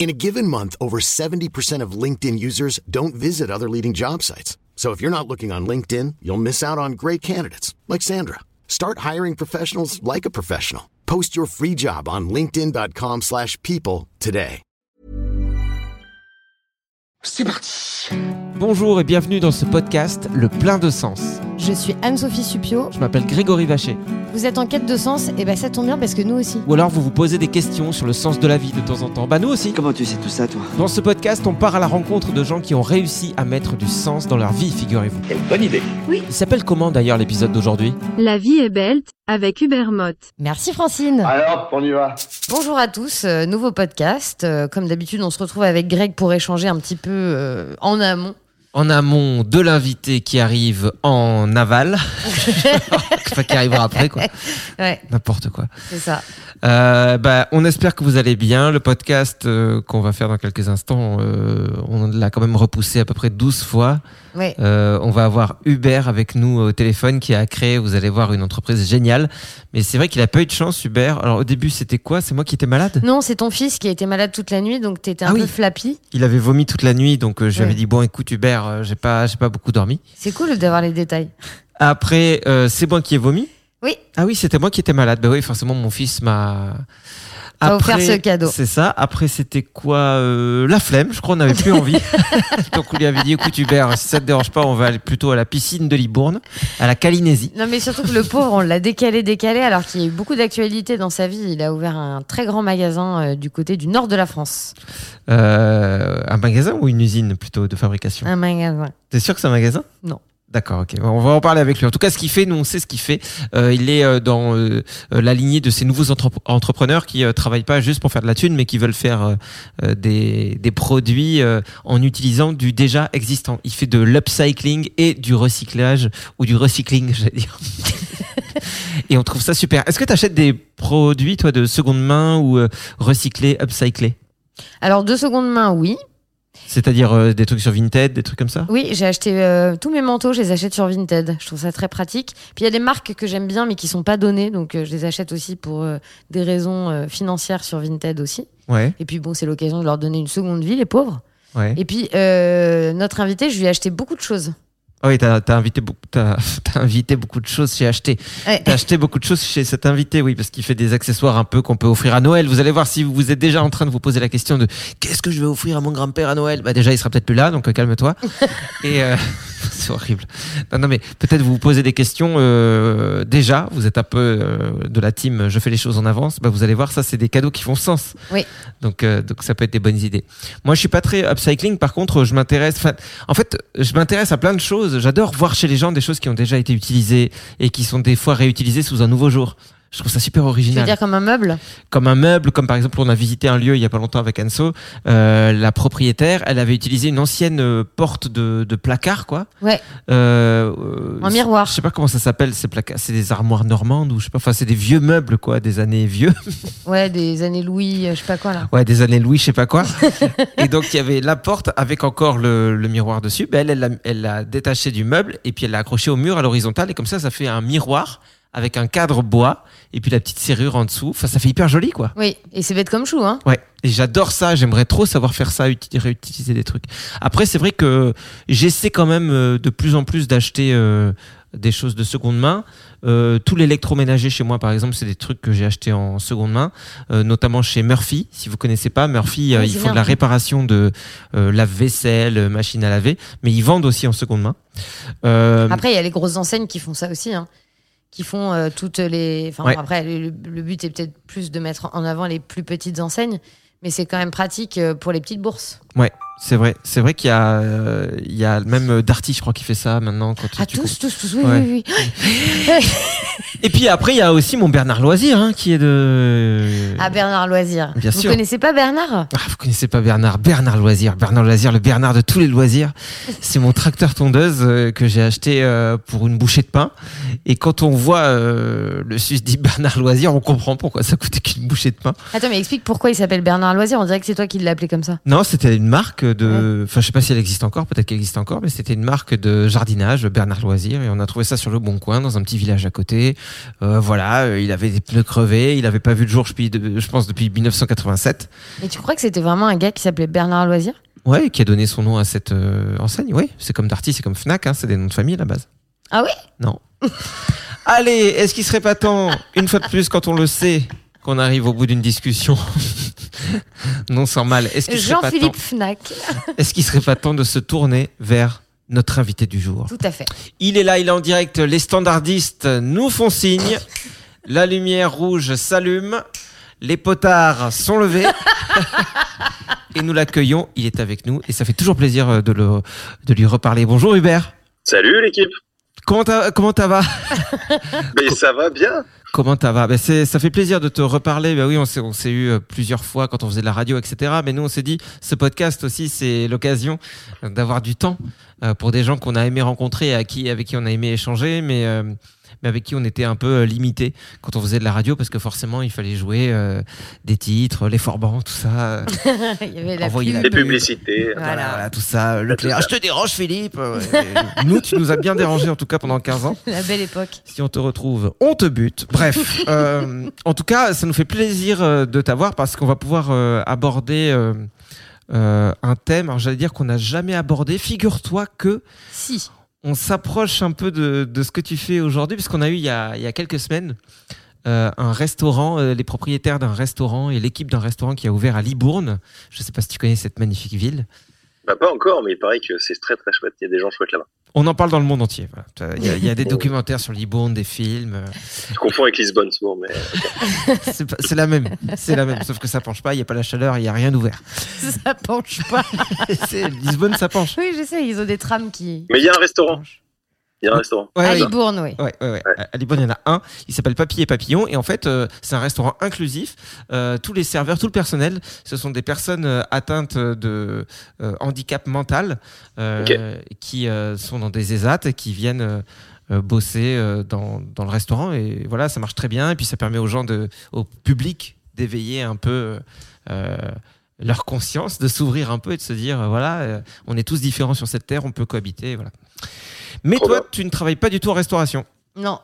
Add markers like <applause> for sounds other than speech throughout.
In a given month, over 70% of LinkedIn users don't visit other leading job sites. So if you're not looking on LinkedIn, you'll miss out on great candidates like Sandra. Start hiring professionals like a professional. Post your free job on linkedin.com/people slash people today. C'est parti Bonjour et bienvenue dans ce podcast Le plein de sens. Je suis Anne-Sophie Supio. Je m'appelle Grégory Vacher. Vous êtes en quête de sens Et ben ça tombe bien parce que nous aussi. Ou alors vous vous posez des questions sur le sens de la vie de temps en temps. Bah nous aussi. Comment tu sais tout ça, toi? Dans ce podcast, on part à la rencontre de gens qui ont réussi à mettre du sens dans leur vie, figurez-vous. Quelle bonne idée Il s'appelle comment d'ailleurs l'épisode d'aujourd'hui? La vie est belle avec Hubert Mott. Merci Francine. Alors, on y va Bonjour à tous, euh, nouveau podcast. Euh, comme d'habitude, on se retrouve avec Greg pour échanger un petit peu euh, en amont. En amont de l'invité qui arrive en aval. <laughs> enfin, qui arrivera après quoi. Ouais, N'importe quoi. c'est ça. Euh, bah, on espère que vous allez bien. Le podcast euh, qu'on va faire dans quelques instants, euh, on l'a quand même repoussé à peu près 12 fois. Ouais. Euh, on va avoir Hubert avec nous au téléphone qui a créé, vous allez voir, une entreprise géniale. Mais c'est vrai qu'il a pas eu de chance, Hubert. Alors au début, c'était quoi? C'est moi qui étais malade? Non, c'est ton fils qui a été malade toute la nuit, donc t'étais un Ah peu oui. flappy. Il avait vomi toute la nuit, donc euh, je lui avais dit bon, écoute Hubert, euh, j'ai pas, pas beaucoup dormi. C'est cool d'avoir les détails. Après, euh, c'est moi qui ai vomi? Oui. Ah oui, c'était moi qui étais malade. Bah oui, forcément, mon fils m'a. Offert ce cadeau. C'est ça. Après, c'était quoi euh, La flemme. Je crois on n'avait plus envie. <laughs> Donc on lui avait dit, écoute Hubert, si ça te dérange pas, on va aller plutôt à la piscine de Libourne, à la Calinésie. Non, mais surtout que le <laughs> pauvre, on l'a décalé, décalé, alors qu'il y a eu beaucoup d'actualités dans sa vie. Il a ouvert un très grand magasin euh, du côté du nord de la France. Euh, un magasin ou une usine plutôt de fabrication? Un magasin. T'es sûr que c'est un magasin? Non. D'accord, ok. On va en parler avec lui. En tout cas, ce qu'il fait, nous, on sait ce qu'il fait. Euh, il est euh, dans euh, euh, la lignée de ces nouveaux entrep- entrepreneurs qui euh, travaillent pas juste pour faire de la thune, mais qui veulent faire euh, des, des produits en utilisant du déjà existant. Il fait de l'upcycling et du recyclage, ou du recycling, <laughs> j'allais dire. et on trouve ça super. Est-ce que tu achètes des produits, toi, de seconde main ou recyclés, upcyclés? Alors, deux secondes main, oui. C'est-à-dire euh, des trucs sur Vinted, des trucs comme ça? Oui, j'ai acheté euh, tous mes manteaux, je les achète sur Vinted. Je trouve ça très pratique. Puis il y a des marques que j'aime bien mais qui sont pas données, donc euh, je les achète aussi pour des raisons financières sur Vinted aussi. Ouais, Et puis bon, c'est l'occasion de leur donner une seconde vie, les pauvres. ouais. Et puis notre invité, je lui ai acheté beaucoup de choses. Ah oui, t'as as invité beaucoup, <laughs> invité beaucoup de choses chez Acheté. Ouais. T'as acheté beaucoup de choses chez cet invité, oui, parce qu'il fait des accessoires un peu qu'on peut offrir à Noël. Vous allez voir si vous êtes déjà en train de vous poser la question de qu'est-ce que je vais offrir à mon grand-père à Noël? Bah déjà, il sera peut-être plus là, donc euh, calme-toi. <laughs> Et euh, <laughs> c'est horrible. Non, non, mais peut-être vous vous posez des questions euh, déjà. Vous êtes un peu euh, de la team. Je fais les choses en avance. Bah vous allez voir, ça c'est des cadeaux qui font sens. Oui. Donc euh, donc ça peut être des bonnes idées. Moi, je suis pas très upcycling. Par contre, je m'intéresse. En fait, je m'intéresse à plein de choses. J'adore voir chez les gens des choses qui ont déjà été utilisées et qui sont des fois réutilisées sous un nouveau jour. Je trouve ça super Tu veux original. dire comme un meuble? Comme un meuble, comme par exemple, on a visité un lieu il y a pas longtemps avec Anso. Euh, la propriétaire, elle avait utilisé une ancienne euh, porte de, de placard, quoi. Ouais. Euh, euh, Un miroir. Je sais pas comment ça s'appelle ces placards. C'est des armoires normandes ou je sais pas. Enfin, c'est des vieux meubles, quoi, des années vieux. <laughs> Ouais, des années Louis, euh, je sais pas quoi là. Ouais, des années Louis, je sais pas quoi. <laughs> et donc, il y avait la porte avec encore le, le miroir dessus. Ben, elle, elle l'a elle l'a détaché du meuble et puis elle l'a accroché au mur à l'horizontale. Et comme ça, ça fait un miroir avec un cadre bois et puis la petite serrure en dessous. Enfin, ça fait hyper joli, quoi. Oui, et c'est bête comme chou, hein Ouais, Et j'adore ça, j'aimerais trop savoir faire ça, uti- réutiliser des trucs. Après, c'est vrai que j'essaie quand même euh, de plus en plus d'acheter euh, des choses de seconde main. Euh, tout l'électroménager chez moi, par exemple, c'est des trucs que j'ai achetés en seconde main, euh, notamment chez Murphy. Si vous connaissez pas, Murphy, euh, ils font de la réparation de lave-vaisselle, machine à laver, mais ils vendent aussi en seconde main. Après, il y a les grosses enseignes qui font ça aussi, hein, qui font euh, toutes les. Enfin, Ouais. après, le, le but est peut-être plus de mettre en avant les plus petites enseignes, mais c'est quand même pratique euh, pour les petites bourses. Ouais, c'est vrai. C'est vrai qu'il y a, euh, il y a même euh, Darty, je crois, qui fait ça maintenant. Quand Ah, tu tous, tous, tous, oui, Ouais. oui, oui. Et puis après, il y a aussi mon Bernard Loisir, hein, qui est de. Ah, Bernard Loisir. Bien Vous sûr. connaissez pas Bernard? Ah, vous connaissez pas Bernard Bernard Loisir. Bernard Loisir, le Bernard de tous les loisirs. C'est mon tracteur tondeuse euh, que j'ai acheté euh, pour une bouchée de pain. Et quand on voit le susdit Bernard Loisir, on comprend pourquoi ça coûtait qu'une bouchée de pain. Attends, mais explique pourquoi il s'appelle Bernard Loisir. On dirait que c'est toi qui l'as appelé comme ça. Non, c'était une marque de. Enfin, je sais pas si elle existe encore. Peut-être qu'elle existe encore, mais c'était une marque de jardinage, Bernard Loisir, et on a trouvé ça sur le Bon Coin, dans un petit village à côté. Euh, voilà, euh, il avait des pneus crevés, il avait pas vu le jour, je pense, depuis 1987. Et tu crois que c'était vraiment un gars qui s'appelait Bernard Loisir? Ouais, qui a donné son nom à cette euh, enseigne. Oui, c'est comme Darty, c'est comme Fnac, hein, c'est des noms de famille à la base. Ah oui? Non. <laughs> Allez, est-ce qu'il serait pas temps, une fois de plus, quand on le sait, qu'on arrive au bout d'une discussion <laughs> non sans mal, est-ce qu'il serait pas temps, Jean-Philippe Fnac. est-ce qu'il serait pas temps de se tourner vers notre invité du jour? Tout à fait. Il est là, il est en direct. Les standardistes nous font signe. La lumière rouge s'allume. Les potards sont levés. <laughs> et nous l'accueillons. Il est avec nous et ça fait toujours plaisir euh, de, le, de lui reparler. Bonjour Hubert. Salut l'équipe. Comment comment ça va? Mais <laughs> ça va bien. Comment ça va? Ben Ça fait plaisir de te reparler. Ben oui, on s'est, eu euh, plusieurs fois quand on faisait de la radio, etc. Mais nous, on s'est dit, ce podcast aussi, c'est l'occasion d'avoir du temps euh, pour des gens qu'on a aimé rencontrer et à qui, avec qui on a aimé échanger, mais, euh, mais avec qui on était un peu euh, limité quand on faisait de la radio parce que forcément, il fallait jouer euh, des titres, les forbans, tout ça. <laughs> il y avait la Envoyer pub. la Les publicités. Voilà, voilà, tout ça. Leclerc, je te dérange, Philippe. Euh, et nous, tu nous as bien dérangé en tout cas pendant 15 ans. <laughs> La belle époque. Si on te retrouve, on te bute. Bref, <laughs> euh, en tout cas, ça nous fait plaisir euh, de t'avoir parce qu'on va pouvoir euh, aborder euh, euh, un thème. Alors, j'allais dire qu'on n'a jamais abordé. Figure-toi que Si. On s'approche un peu de, ce que tu fais aujourd'hui, puisqu'on a eu il y a, il y a quelques semaines euh, un restaurant, euh, les propriétaires d'un restaurant et l'équipe d'un restaurant qui a ouvert à Libourne. Je ne sais pas si tu connais cette magnifique ville. Bah, pas encore, mais il paraît que c'est très très chouette. Il y a des gens chouettes là-bas. On en parle dans le monde entier. voilà. Il y a, il y a des <laughs> documentaires sur Libourne, des films. euh, Je confonds avec Lisbonne souvent, mais <laughs> C'est pas- c'est la même, c'est la même, sauf que ça penche pas, il y a pas la chaleur, il y a rien d'ouvert. Ça penche pas. <laughs> C'est- Lisbonne, ça penche. oui, je sais, ils ont des trams qui. mais il y a un restaurant. Il y a un restaurant. Ouais, à. Libourne, oui. Ouais, ouais, ouais. À Libourne, il y en a un. Il s'appelle Papy et Papillon. Et en fait, euh, c'est un restaurant inclusif. Euh, tous les serveurs, tout le personnel, ce sont des personnes euh, atteintes de euh, handicap mental euh, qui euh, sont dans des ESAT et qui viennent bosser dans, dans le restaurant. Et voilà, ça marche très bien. Et puis, ça permet aux gens, de, au public, d'éveiller un peu. euh, leur conscience, de s'ouvrir un peu et de se dire, voilà, on est tous différents sur cette terre, on peut cohabiter, voilà. Mais Trop toi, bien. tu ne travailles pas du tout en restauration. Non.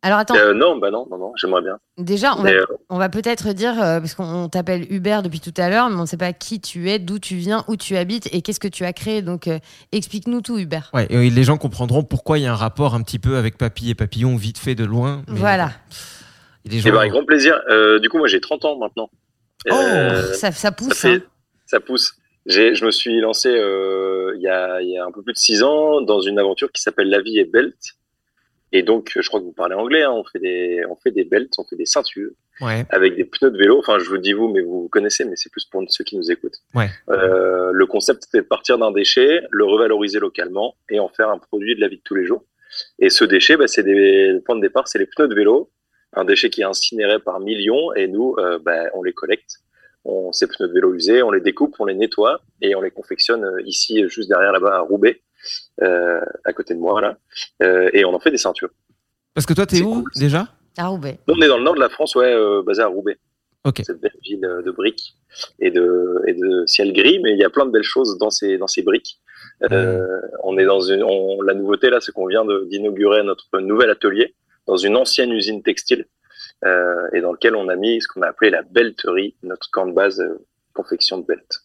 Alors attends, Euh, non, bah non, non, non, j'aimerais bien. déjà, on va, euh, on va peut-être dire, euh, parce qu'on t'appelle Hubert depuis tout à l'heure, mais on ne sait pas qui tu es, d'où tu viens, où tu habites et qu'est-ce que tu as créé. Donc euh, explique-nous tout, Hubert. Ouais, et les gens comprendront pourquoi il y a un rapport un petit peu avec Papy et Papillon, vite fait de loin. mais- Voilà. Et les Eh gens- ben, avec grand plaisir. Euh, du coup, moi j'ai 30 ans maintenant. Oh, Euh, Ça, ça pousse. ça, fait- hein. ça pousse. Je me suis lancé euh, il, y a, il y a un peu plus de 6 ans dans une aventure qui s'appelle La vie est belt. Et donc, je crois que vous parlez anglais. hein, on fait des, on fait des belts, on fait des ceintures Ouais. avec des pneus de vélo. Enfin, je vous dis vous, mais vous vous connaissez, mais c'est plus pour ceux qui nous écoutent. Ouais. Euh, le concept, c'était de partir d'un déchet, le revaloriser localement et en faire un produit de la vie de tous les jours. Et ce déchet, bah, c'est des, le point de départ, c'est les pneus de vélo, un déchet qui est incinéré par millions, et nous, euh, bah, on les collecte. On, ces pneus de vélo usés, on les découpe, on les nettoie et on les confectionne euh, ici, juste derrière là-bas à Roubaix, euh, à côté de moi là, euh, et on en fait des ceintures. Parce que toi, t'es où cool. déjà? À Roubaix. Nous, on est dans le nord de la France, ouais, euh, basé à Roubaix. Ok. Cette belle ville de briques et de, et de ciel gris, mais il y a plein de belles choses dans ces, dans ces briques. Euh, On est dans une, on, la nouveauté là, c'est qu'on vient d'inaugurer notre nouvel atelier dans une ancienne usine textile euh, et dans lequel on a mis ce qu'on a appelé la belterie, notre camp de base euh, confection de belt.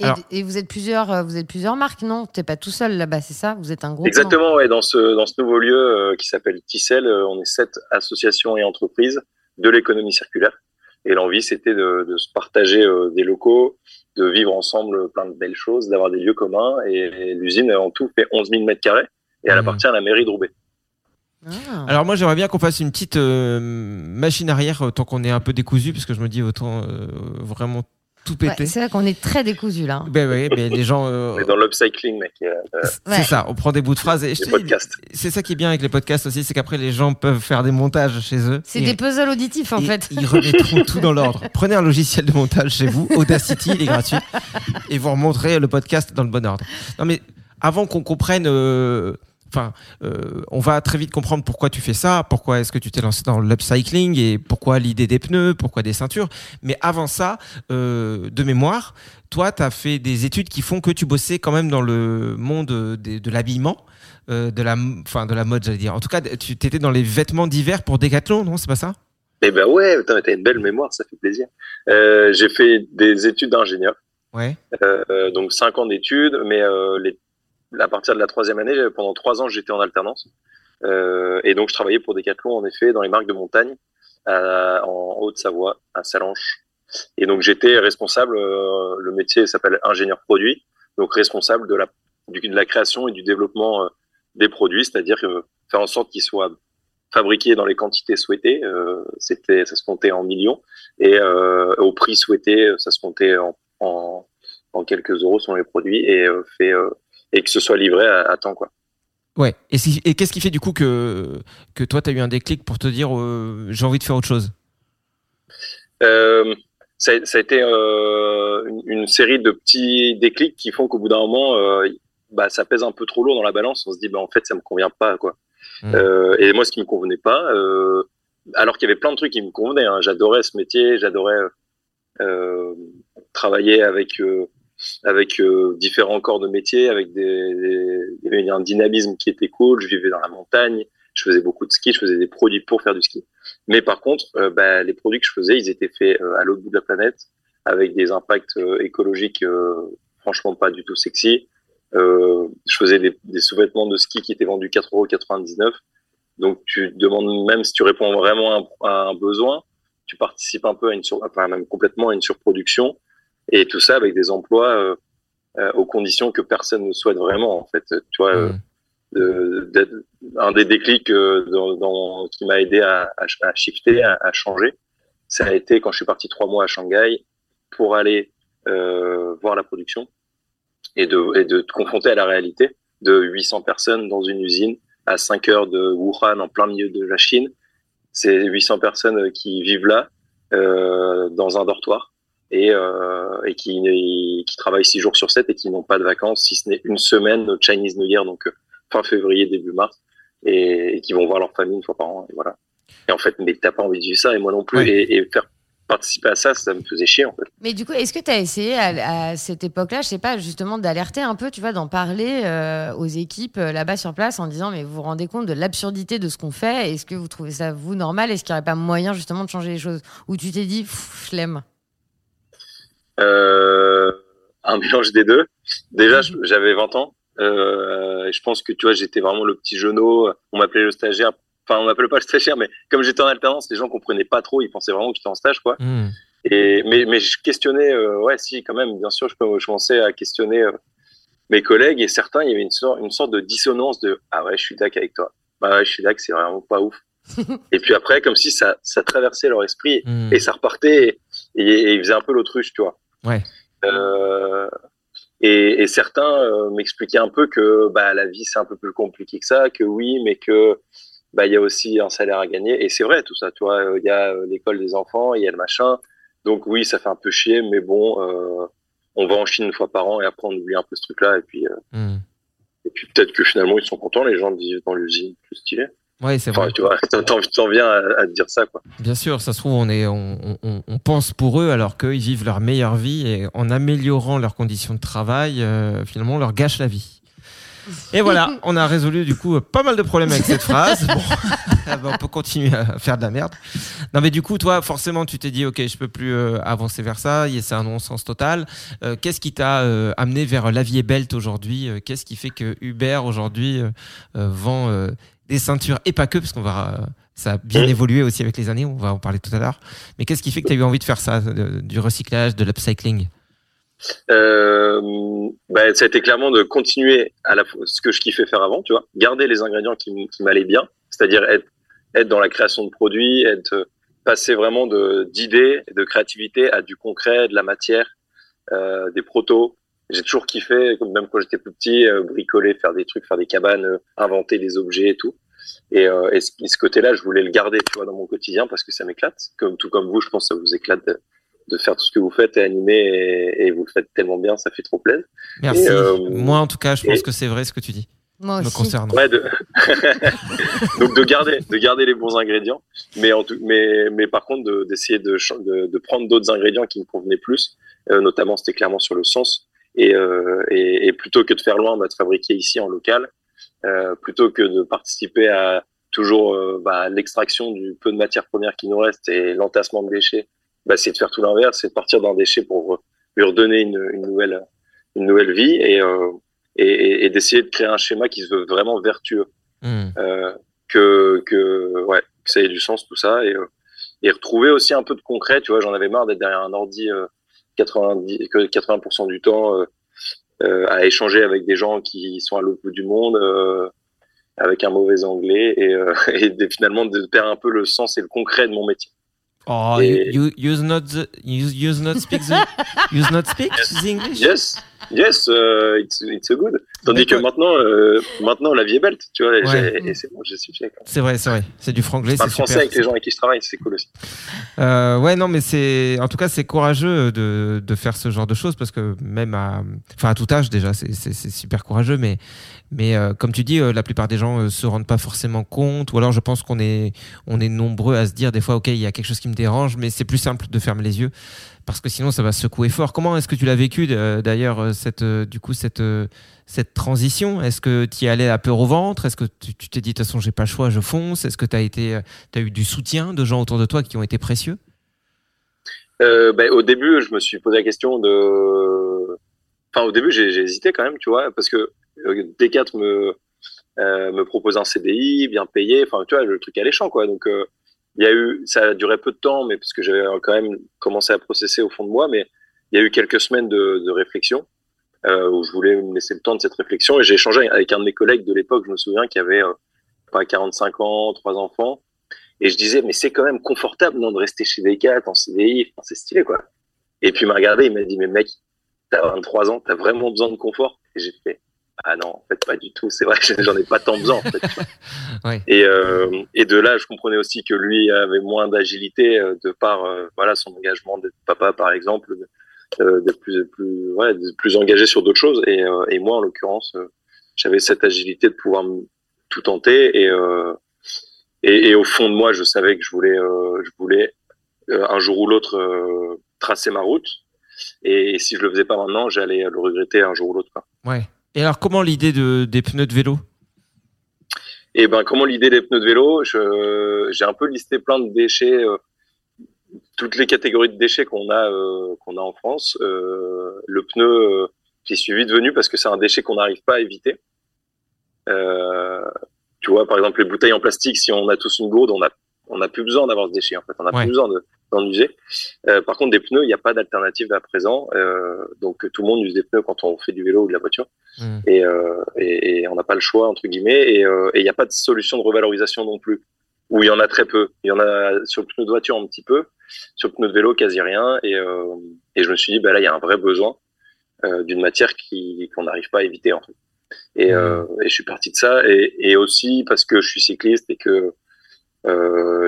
Et, et vous êtes plusieurs, euh, vous êtes plusieurs marques, non? T'es pas tout seul là-bas, c'est ça? Vous êtes un groupe Exactement, ouais, dans ce dans ce nouveau lieu euh, qui s'appelle Tissel, euh, on est sept associations et entreprises de l'économie circulaire. Et l'envie, c'était de, de se partager euh, des locaux, de vivre ensemble plein de belles choses, d'avoir des lieux communs. Et, et l'usine en tout fait 11 000 mètres carrés et elle Mhm. appartient à la mairie de Roubaix. Ah. Alors moi j'aimerais bien qu'on fasse une petite euh, machine arrière euh, tant qu'on est un peu décousu parce que je me dis autant euh, vraiment tout Ouais, péter. c'est vrai qu'on est très décousu là. ben oui, mais les gens. euh, On est dans l'upcycling, mec. c'est ça, on prend des bouts de phrases et je les te dis, podcasts. c'est ça qui est bien avec les podcasts aussi, c'est qu'après les gens peuvent faire des montages chez eux. C'est des puzzles auditifs en et fait. Ils remettront tout dans l'ordre. <laughs> Prenez un logiciel de montage chez vous, Audacity, il est gratuit, et vous remonterez le podcast dans le bon ordre. Non mais avant qu'on comprenne, euh, enfin, euh, on va très vite comprendre pourquoi tu fais ça, pourquoi est-ce que tu t'es lancé dans l'upcycling et pourquoi l'idée des pneus, pourquoi des ceintures. Mais avant ça, euh, de mémoire, toi, tu as fait des études qui font que tu bossais quand même dans le monde de, l'habillement. euh, de la, enfin de la mode, j'allais dire. En tout cas, tu étais dans les vêtements d'hiver pour Decathlon, non C'est pas ça? Eh ben ouais, t'as une belle mémoire, ça fait plaisir. J'ai fait des études d'ingénieur, Ouais. donc cinq ans d'études, mais les, à partir de la troisième année, pendant trois ans, j'étais en alternance. Euh, et donc, je travaillais pour Decathlon, en effet, dans les marques de montagne, en Haute-Savoie, à Salanches. Et donc, j'étais responsable, euh, le métier s'appelle ingénieur produit, donc responsable de la, création et du développement euh, des produits, c'est-à-dire faire en sorte qu'ils soient fabriqués dans les quantités souhaitées, c'était, ça se comptait en millions, et au prix souhaité, ça se comptait en, en, quelques euros sur les produits, et fait et que ce soit livré à, à temps, quoi. Ouais. Et, si- et qu'est-ce qui fait du coup que, que toi, tu as eu un déclic pour te dire euh, j'ai envie de faire autre chose? Euh, ça, a- ça a été euh, une, une série de petits déclics qui font qu'au bout d'un moment, bah, ça pèse un peu trop lourd dans la balance. On se dit, bah, en fait, ça me convient pas, quoi. Mm. Euh, et moi, ce qui me convenait pas, alors qu'il y avait plein de trucs qui me convenaient. Hein. J'adorais ce métier, j'adorais travailler avec avec euh, différents corps de métier, avec des, un dynamisme qui était cool. Je vivais dans la montagne, je faisais beaucoup de ski, je faisais des produits pour faire du ski. Mais par contre, euh, bah, les produits que je faisais, ils étaient faits euh, à l'autre bout de la planète, avec des impacts écologiques franchement pas du tout sexy. Je faisais des, sous-vêtements de ski qui étaient vendus 4,99€. Donc tu demandes même si tu réponds vraiment à un, besoin, tu participes un peu à une enfin même complètement à une surproduction et tout ça avec des emplois euh, euh, aux conditions que personne ne souhaite vraiment en fait. Tu vois, euh, de- un des déclics dans, dans- qui m'a aidé à, à, à shifter, à, à changer, ça a été quand je suis parti trois mois à Shanghai pour aller euh, voir la production et de, et de te confronter à la réalité de 800 personnes dans une usine à 5 heures de Wuhan en plein milieu de la Chine. C'est 800 personnes qui vivent là euh, dans un dortoir et, euh, et qui, qui travaillent 6 jours sur 7 et qui n'ont pas de vacances si ce n'est une semaine au Chinese New Year, donc euh, fin février, début mars, et, et qui vont voir leur famille une fois par an. Et voilà. Et en fait, mais t'as pas envie de vivre ça, et moi non plus. Et, et faire participer à ça, ça me faisait chier en fait. Mais du coup, est-ce que tu as essayé à, à cette époque-là, je sais pas, justement d'alerter un peu, tu vois, d'en parler euh, aux équipes euh, là-bas sur place en disant, mais vous vous rendez compte de l'absurdité de ce qu'on fait Est-ce que vous trouvez ça, vous, normal? Est-ce qu'il n'y aurait pas moyen, justement, de changer les choses? Ou tu t'es dit, flemme Euh, un mélange des deux. Déjà, j'avais 20 ans. Euh, et je pense que tu vois, j'étais vraiment le petit genou. On m'appelait le stagiaire. Enfin, on m'appelait pas le stagiaire, mais comme j'étais en alternance, les gens comprenaient pas trop. Ils pensaient vraiment que j'étais en stage, quoi. Hmm. Et mais mais je questionnais. euh, ouais, si, quand même. Bien sûr, je, je commençais à questionner euh, mes collègues et certains. Il y avait une sorte une sorte de dissonance de ah ouais, je suis d'accord avec toi. Bah ouais, je suis d'accord, c'est vraiment pas ouf. <laughs> et puis après, comme si ça ça traversait leur esprit Hmm. et ça repartait et, et ils faisaient un peu l'autruche, tu vois. Ouais. Euh, et, et certains euh, m'expliquaient un peu que bah, la vie c'est un peu plus compliqué que ça, que oui, mais que bah il y a aussi un salaire à gagner. Et c'est vrai tout ça, tu vois. Il y a euh, l'école des enfants, il y a le machin. Donc oui, ça fait un peu chier, mais bon, euh, on va en Chine une fois par an et après on oublie un peu ce truc-là. Et puis, euh, et puis peut-être que finalement ils sont contents, les gens vivre dans l'usine, plus stylé. Ouais, c'est Enfin, vrai. tu vois, t'en, <laughs> t'en- t'en viens à, à te dire ça, quoi. Bien sûr, ça se trouve, on, est, on, on- on pense pour eux alors qu'ils vivent leur meilleure vie et en améliorant leurs conditions de travail, euh, finalement, on leur gâche la vie. Et voilà, <laughs> on a résolu du coup pas mal de problèmes avec cette phrase. Bon, <laughs> on peut continuer à faire de la merde. Non mais du coup, toi, forcément, tu t'es dit, ok, je peux plus euh, avancer vers ça. C'est un non-sens total. Euh, Qu'est-ce qui t'a euh, amené vers la vie est belt aujourd'hui? Qu'est-ce qui fait que Uber aujourd'hui vend euh, des ceintures et pas que, parce qu'on va, ça a bien évolué aussi avec les années. On va en parler tout à l'heure. Mais qu'est-ce qui fait que tu as eu envie de faire ça, de- du recyclage, de l'upcycling? Euh, bah, ça a été clairement de continuer à la fois ce que je kiffais faire avant, tu vois, garder les ingrédients qui, m'allaient bien, c'est-à-dire être, être dans la création de produits, être passer vraiment de d'idées, et de créativité à du concret, de la matière, euh, des protos. J'ai toujours kiffé, même quand j'étais plus petit, euh, bricoler, faire des trucs, faire des cabanes, euh, inventer des objets et tout. Et, euh, et ce, côté-là, je voulais le garder, tu vois, dans mon quotidien parce que ça m'éclate. Comme tout comme vous, je pense que ça vous éclate de, de faire tout ce que vous faites et animer et, et vous le faites tellement bien, ça fait trop plaisir. Merci. Et, euh, Moi, en tout cas, je pense et- que c'est vrai ce que tu dis. Moi Me aussi. concernant. Ouais, de... <laughs> donc de garder, de garder les bons ingrédients, mais en tout, mais mais par contre de- d'essayer de, ch- de de prendre d'autres ingrédients qui me convenaient plus, euh, notamment c'était clairement sur le sens et, euh, et et plutôt que de faire loin, bah, de fabriquer ici en local, euh, plutôt que de participer à toujours euh, bah, l'extraction du peu de matière première qui nous reste et l'entassement de déchets, bah, c'est de faire tout l'inverse, c'est de partir d'un déchet pour lui redonner une, une nouvelle une nouvelle vie et euh, et, et- d'essayer de créer un schéma qui se veut vraiment vertueux Hmm. euh, que que ouais que ça ait du sens tout ça et euh, et retrouver aussi un peu de concret tu vois j'en avais marre d'être derrière un ordi euh, 90 que 80% du temps euh, euh, à échanger avec des gens qui sont à l'autre bout du monde euh, avec un mauvais anglais et, <laughs> et finalement de perdre un peu le sens et le concret de mon métier Oh, Et- you, you use not the, you use not speak the, use not speak the English? yes yes uh, it's it's a good tandis que maintenant euh, maintenant la vie est belle tu vois Ouais. et c'est bon j'ai suffi. C'est vrai, c'est vrai. C'est du franglais, c'est français avec les gens avec qui je travaille c'est cool aussi Euh, ouais, non, mais c'est, en tout cas, c'est courageux de, de faire ce genre de choses parce que même à, enfin, à tout âge déjà, c'est, super courageux, mais, mais euh, comme tu dis, euh, la plupart des gens euh, se rendent pas forcément compte, ou alors je pense qu'on est, on est nombreux à se dire des fois, ok, il y a quelque chose qui me dérange, mais c'est plus simple de fermer les yeux parce que sinon ça va secouer fort. Comment est-ce que tu l'as vécu euh, d'ailleurs euh, cette, euh, du coup, cette, cette transition? Est-ce que tu y allais à peur au ventre? Est-ce que tu t'es dit de toute façon j'ai pas le choix, je fonce? Est-ce que tu as été, as eu du soutien de gens autour de toi qui ont été précieux? Euh, ben, au début, je me suis posé la question de. Enfin, au début, j'ai hésité quand même, tu vois, parce que euh, D4 me me propose un CDI bien payé. Enfin, tu vois, le truc alléchant, quoi. Donc, il y a eu, ça a duré peu de temps, mais parce que j'avais quand même commencé à processer au fond de moi, mais il y a eu quelques semaines de, de réflexion euh, où je voulais me laisser le temps de cette réflexion et j'ai échangé avec un de mes collègues de l'époque. Je me souviens qui avait euh, pas 45 ans, trois enfants. Et je disais, mais c'est quand même confortable non, de rester chez Decat en CDI, c'est stylé quoi. Et puis il m'a regardé, il m'a dit, mais mec, t'as 23 ans, t'as vraiment besoin de confort Et j'ai fait, ah non, en fait pas du tout, c'est vrai que <laughs> j'en ai pas tant besoin en fait. <laughs> Et, euh, et de là, je comprenais aussi que lui avait moins d'agilité euh, de par euh, voilà son engagement d'être papa par exemple, euh, d'être plus plus ouais, plus engagé sur d'autres choses. Et, euh, et moi en l'occurrence, j'avais cette agilité de pouvoir tout tenter et, euh, et et au fond de moi, je savais que je voulais euh, je voulais euh, un jour ou l'autre euh, tracer ma route. Et, si je le faisais pas maintenant, j'allais le regretter un jour ou l'autre. Ouais. Et alors, comment l'idée de, des pneus de vélo? Et ben, comment l'idée des pneus de vélo? J'ai un peu listé plein de déchets, euh, toutes les catégories de déchets qu'on a, euh, a en France. Euh, le pneu, j'y suis vite venu parce que c'est un déchet qu'on n'arrive pas à éviter. Tu vois, par exemple, les bouteilles en plastique, si on a tous une gourde, on a, on a plus besoin d'avoir ce déchet. En fait, on a Ouais. plus besoin de- d'en user. Euh, par contre, des pneus, il n'y a pas d'alternative à présent. Euh, donc, tout le monde use des pneus quand on fait du vélo ou de la voiture Hmm. et, euh, et, et on n'a pas le choix entre guillemets et il n'y a pas de solution de revalorisation non plus ou il y en a très peu il y en a sur le pneu de voiture un petit peu sur le pneu de vélo quasi rien et, et je me suis dit bah là il y a un vrai besoin d'une matière qui qu'on n'arrive pas à éviter en fait et, et je suis parti de ça et, et aussi parce que je suis cycliste et que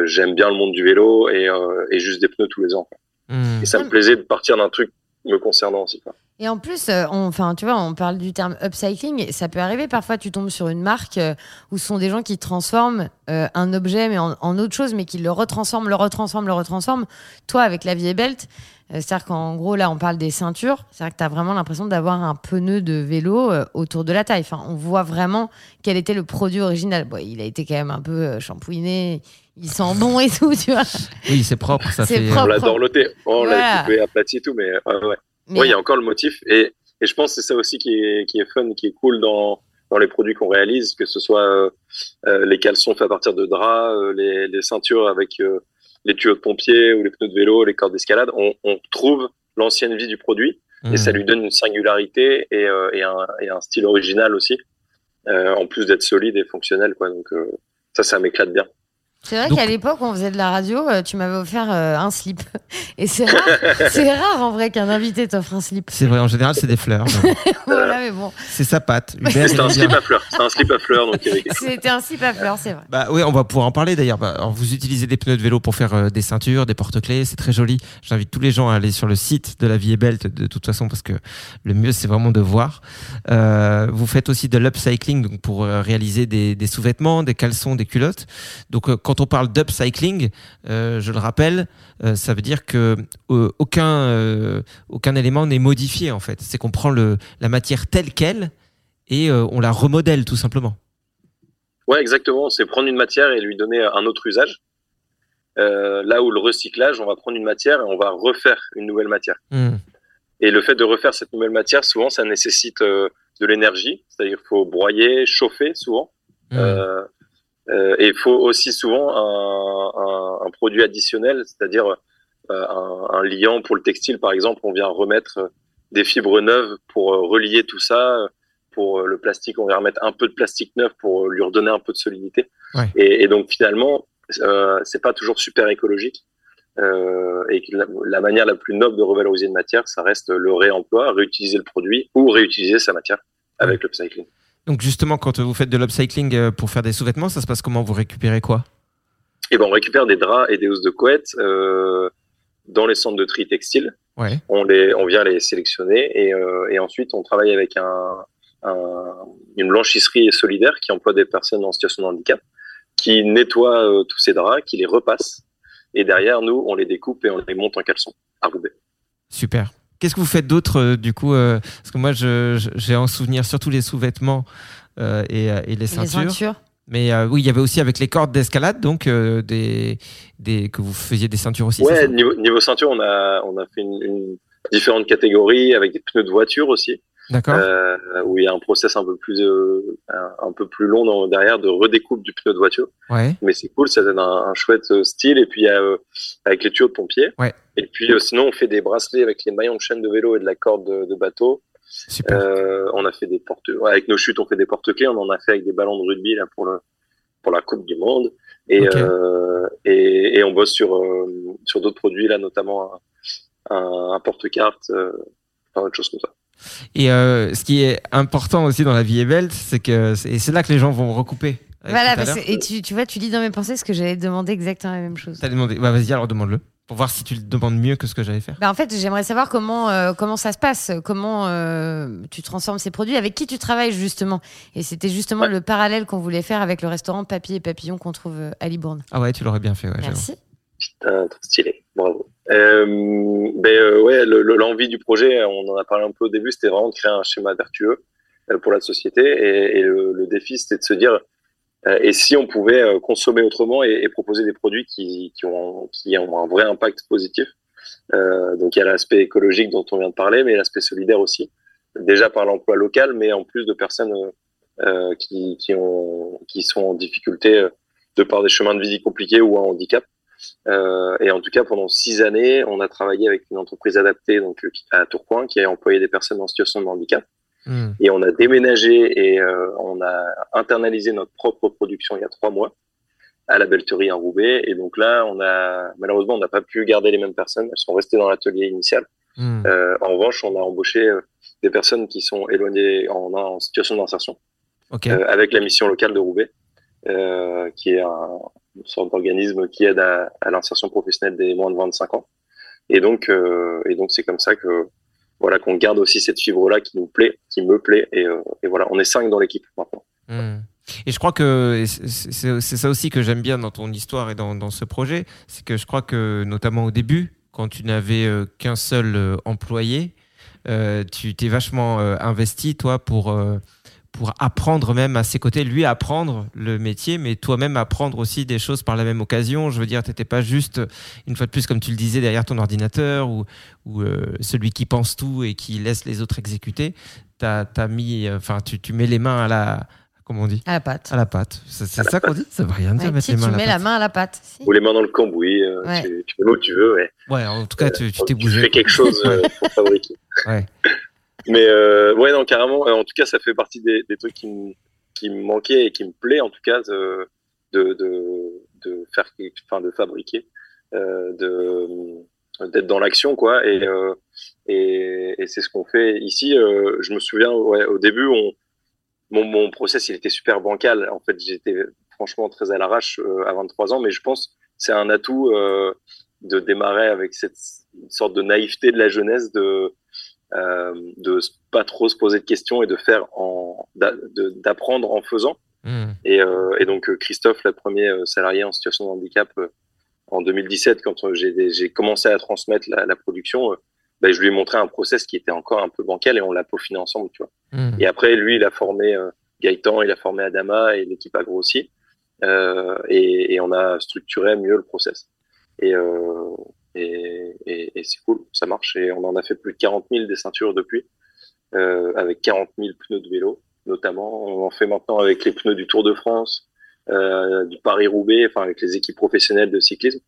j'aime bien le monde du vélo et, euh, et juste des pneus tous les ans quoi. Hmm. et ça me plaisait de partir d'un truc me concernant aussi quoi. Et en plus, euh, on, enfin, tu vois, on parle du terme upcycling. et Ça peut arriver parfois, tu tombes sur une marque euh, où ce sont des gens qui transforment euh, un objet mais en, en autre chose, mais qui le retransforment, le retransforment, le retransforment. Toi, avec la vieille belt, euh, c'est-à-dire qu'en gros, là, on parle des ceintures. C'est-à-dire que tu as vraiment l'impression d'avoir un pneu de vélo euh, autour de la taille. Enfin, on voit vraiment quel était le produit original. Bon, il a été quand même un peu euh, shampouiné. Il sent bon et tout, tu vois. Oui, c'est propre, ça C'est fait. propre. On l'a dorloté, on Voilà. l'a coupé, aplati et tout, mais euh, ouais. Mais- Ouais, il y a encore le motif. Et, et je pense que c'est ça aussi qui est, qui est fun, qui est cool dans, dans les produits qu'on réalise, que ce soit euh, euh, les caleçons faits à partir de draps, euh, les, les ceintures avec euh, les tuyaux de pompier ou les pneus de vélo, les cordes d'escalade. On, on trouve l'ancienne vie du produit Mmh. et ça lui donne une singularité et, euh, et, un, et un style original aussi, euh, en plus d'être solide et fonctionnel. Quoi. Donc euh, ça, ça m'éclate bien. C'est vrai qu'à l'époque, on faisait de la radio, euh, tu m'avais offert euh, un slip. Et c'est <laughs> rare, c'est rare en vrai qu'un invité t'offre un slip. C'est vrai, en général, c'est des fleurs. <laughs> voilà, mais bon. c'est sa patte. Il un slip à fleurs. C'était un slip à fleurs. C'était un slip à fleurs, c'est vrai. Bah oui, on va pouvoir en parler d'ailleurs. Bah, vous utilisez des pneus de vélo pour faire euh, des ceintures, des porte-clés, c'est très joli. J'invite tous les gens à aller sur le site de la Vie est Belle de toute façon parce que le mieux c'est vraiment de voir. Euh, vous faites aussi de l'upcycling donc pour euh, réaliser des, des sous-vêtements, des caleçons, des culottes. Donc euh, quand on parle d'upcycling, euh, je le rappelle, euh, ça veut dire que euh, aucun aucun élément n'est modifié en fait. C'est qu'on prend le la matière telle quelle et on la remodèle tout simplement. Ouais, exactement. C'est prendre une matière et lui donner un autre usage. Là où le recyclage, on va prendre une matière et on va refaire une nouvelle matière. Hmm. Et le fait de refaire cette nouvelle matière, souvent, ça nécessite de l'énergie. C'est-à-dire qu'il faut broyer, chauffer souvent. Hmm. Euh, et il faut aussi souvent un, un, un produit additionnel, c'est-à-dire euh, un, un liant pour le textile, par exemple. On vient remettre euh, des fibres neuves pour relier tout ça. Pour le plastique, on vient remettre un peu de plastique neuf pour lui redonner un peu de solidité. Ouais. Et, et donc finalement, euh, c'est pas toujours super écologique. Euh, et la, la manière la plus noble de revaloriser une matière, ça reste le réemploi, réutiliser le produit ou réutiliser sa matière avec le l'upcycling. Donc justement, quand vous faites de l'upcycling euh, pour faire des sous-vêtements, ça se passe comment? Vous récupérez quoi? Et ben on récupère des draps et des housses de couette euh, dans les centres de tri textile. Ouais. On les, on vient les sélectionner et, euh, et ensuite on travaille avec un, un- une blanchisserie solidaire qui emploie des personnes en situation de handicap, qui nettoie euh, tous ces draps, qui les repasse et derrière nous on les découpe et on les monte en caleçon à Roubaix. Super. Qu'est-ce que vous faites d'autre euh, du coup euh, Parce que moi, j'ai en souvenir surtout les sous-vêtements euh, et, euh, et les Les ceintures. ceintures. Mais euh, oui, il y avait aussi avec les cordes d'escalade, donc euh, des, des que vous faisiez des ceintures aussi. Ouais, niveau, niveau ceinture, on a, on a fait une, une différentes catégories avec des pneus de voiture aussi. Euh, où il y a un process un peu plus euh, un, peu plus long dans- derrière de redécoupe du pneu de voiture. Ouais. Mais c'est cool, ça donne un, un chouette euh, style. Et puis il y a euh, avec les tuyaux de pompier. Ouais. Et puis euh, sinon on fait des bracelets avec les maillons de chaîne de vélo et de la corde de, de bateau. Super. Euh, on a fait des porte ouais, avec nos chutes, on fait des porte-clés. On en a fait avec des ballons de rugby là pour le pour la Coupe du Monde. Et Ok. euh, et, et on bosse sur euh, sur d'autres produits là, notamment un, un, un porte-carte, euh, enfin autre chose comme ça. Et euh, ce qui est important aussi dans la vie est belle, c'est que c'est- et c'est là que les gens vont recouper. avec Voilà, parce que- et tu, tu vois, tu lis dans mes pensées ce que j'allais demander exactement la même chose. T'as demandé. Bah vas-y, alors demande-le pour voir si tu le demandes mieux que ce que j'allais faire. Bah, en fait, j'aimerais savoir comment, euh, comment ça se passe, comment euh, tu transformes ces produits, avec qui tu travailles justement. Et c'était justement Ouais. le parallèle qu'on voulait faire avec le restaurant Papier et Papillon qu'on trouve euh, à Libourne. Ah ouais, tu l'aurais bien fait. Ouais. Merci. Putain, trop stylé, bravo. Euh, ben euh, ouais, le- le- l'envie du projet, on en a parlé un peu au début, c'était vraiment de créer un schéma vertueux euh, pour la société, et, le, défi, c'était de se dire, et si on pouvait consommer autrement et, proposer des produits qui, ont, un vrai impact positif. Donc il y a l'aspect écologique dont on vient de parler, mais l'aspect solidaire aussi, déjà par l'emploi local, mais en plus de personnes qui, qui, ont, qui sont en difficulté de par des chemins de vie compliqués ou un handicap. Euh, et en tout cas, pendant six années, on a travaillé avec une entreprise adaptée donc euh, à Tourcoing qui a employé des personnes en situation de handicap. Hmm. Et on a déménagé et euh, on a internalisé notre propre production il y a trois mois à la Belleterie à Roubaix. Et donc là, on a malheureusement, on n'a pas pu garder les mêmes personnes. Elles sont restées dans l'atelier initial. Hmm. Euh, en revanche, on a embauché des personnes qui sont éloignées en, en situation d'insertion euh, avec la mission locale de Roubaix, euh, qui est un, une sorte d'organisme qui aide à, l'insertion professionnelle des moins de 25 ans. Et donc, euh, et donc c'est comme ça que voilà, qu'on garde aussi cette fibre-là qui nous plaît, qui me plaît. Et, euh, et voilà, on est cinq dans l'équipe maintenant. Hmm. Et je crois que c'est ça aussi que j'aime bien dans ton histoire et dans, ce projet, c'est que je crois que notamment au début, quand tu n'avais euh, qu'un seul employé, tu t'es vachement investi toi pour pour apprendre même à ses côtés, lui apprendre le métier, mais toi-même apprendre aussi des choses par la même occasion. Je veux dire, tu n'étais pas juste, une fois de plus, comme tu le disais, derrière ton ordinateur ou, ou euh, celui qui pense tout et qui laisse les autres exécuter. T'as, t'as mis, enfin, tu, tu mets les mains à la, comment on dit? À la pâte. À la pâte. C'est, c'est ça qu'on dit? Ça veut rien dire, Ouais, mettre si les mains tu à la mets pâte. la main à la pâte. si. Ou les mains dans le cambouis, euh, Ouais. tu, tu mets où tu veux, ouais. Ouais, en tout cas, tu, tu t'es Tu bougé. fais quelque chose <laughs> euh, pour fabriquer. Ouais. Mais euh, ouais, non, carrément. euh, En tout cas, ça fait partie des, des trucs qui me, qui me manquaient et qui me plaît, en tout cas, de, de, de, de faire, enfin, de fabriquer, euh, de, d'être dans l'action, quoi. Et, euh, et, et c'est ce qu'on fait ici. Euh, je me souviens, ouais, au début, on, mon, mon process, il était super bancal. En fait, j'étais franchement très à l'arrache euh, à 23 ans, mais je pense c'est un atout de démarrer avec cette sorte de naïveté de la jeunesse, de euh, de pas trop se poser de questions et de faire en d'apprendre en faisant. Hmm. Et, euh, et donc euh, Christophe, le premier euh, salarié en situation de handicap en 2017, quand j'ai commencé à transmettre la, la production, ben, je lui ai montré un process qui était encore un peu bancal et on l'a peaufiné ensemble, tu vois. Hmm. Et après, lui, il a formé Gaëtan, il a formé Adama et l'équipe a grossi. Euh, et, et on a structuré mieux le process. Et, euh, et, c'est cool, ça marche. Et on en a fait plus de 40 000 des ceintures depuis, euh, avec 40 000 pneus de vélo, notamment. On en fait maintenant avec les pneus du Tour de France, euh, du Paris-Roubaix, enfin avec les équipes professionnelles de cyclisme.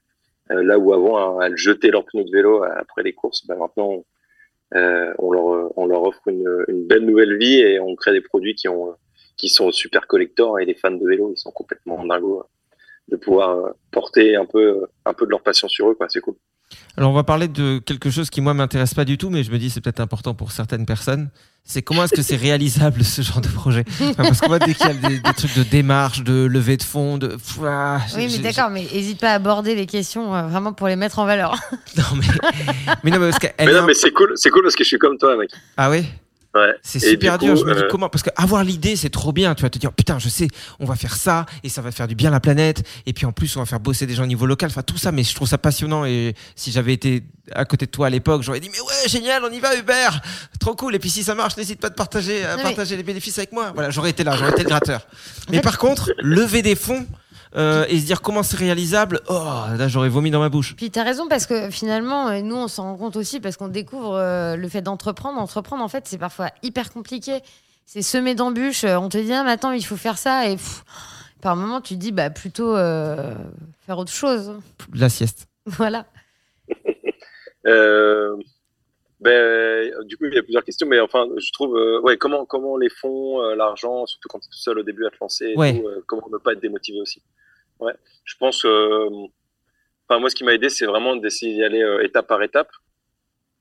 Euh, là où avant, hein, elles jetaient leurs pneus de vélo après les courses, ben maintenant, on, leur, on leur offre une, belle nouvelle vie et on crée des produits qui, ont, qui sont super collectors et les fans de vélo, ils sont complètement dingos de pouvoir porter un peu, un peu de leur passion sur eux. quoi. C'est cool. Alors on va parler de quelque chose qui moi m'intéresse pas du tout, mais je me dis c'est peut-être important pour certaines personnes. C'est comment est-ce que c'est réalisable ce genre de projet? Enfin, Parce qu'on voit dès qu'il y a des, des trucs de démarche, de levée de fonds, de. Oui, mais d'accord, mais hésite pas à aborder les questions euh, vraiment pour les mettre en valeur. <laughs> Mais non, mais parce Mais non, mais c'est cool, c'est cool parce que je suis comme toi, mec. Ah oui? Ouais. C'est super du dur. coup, Je me dis euh, comment Parce qu'avoir l'idée, c'est trop bien. Tu vas te dire, putain, je sais, on va faire ça et ça va faire du bien à la planète. Et puis en plus, on va faire bosser des gens au niveau local. Enfin, tout ça, mais je trouve ça passionnant. Et si j'avais été à côté de toi à l'époque, j'aurais dit, mais ouais, génial, on y va, Hubert. Trop cool. Et puis si ça marche, n'hésite pas de partager, à Non, mais- partager les bénéfices avec moi. Voilà, j'aurais été là, j'aurais été le gratteur. Mais par contre, lever des fonds euh, et se dire comment c'est réalisable, oh, là, j'aurais vomi dans ma bouche. Puis t'as raison parce que finalement, euh, nous on s'en rend compte aussi parce qu'on découvre euh, le fait d'entreprendre. Entreprendre en fait, c'est parfois hyper compliqué. C'est semé d'embûches. On te dit, ah, mais attends, il faut faire ça et pff, par moment tu te dis, bah plutôt euh, faire autre chose. La sieste. <laughs> Voilà. Euh, ben, du coup, il y a plusieurs questions, mais enfin, je trouve, euh, ouais, comment, comment les fonds, euh, l'argent, surtout quand tu es tout seul au début à te lancer, et Ouais. tout, euh, comment ne pas être démotivé aussi? Ouais, je pense, euh, enfin, moi, ce qui m'a aidé, c'est vraiment d'essayer d'y aller euh, étape par étape.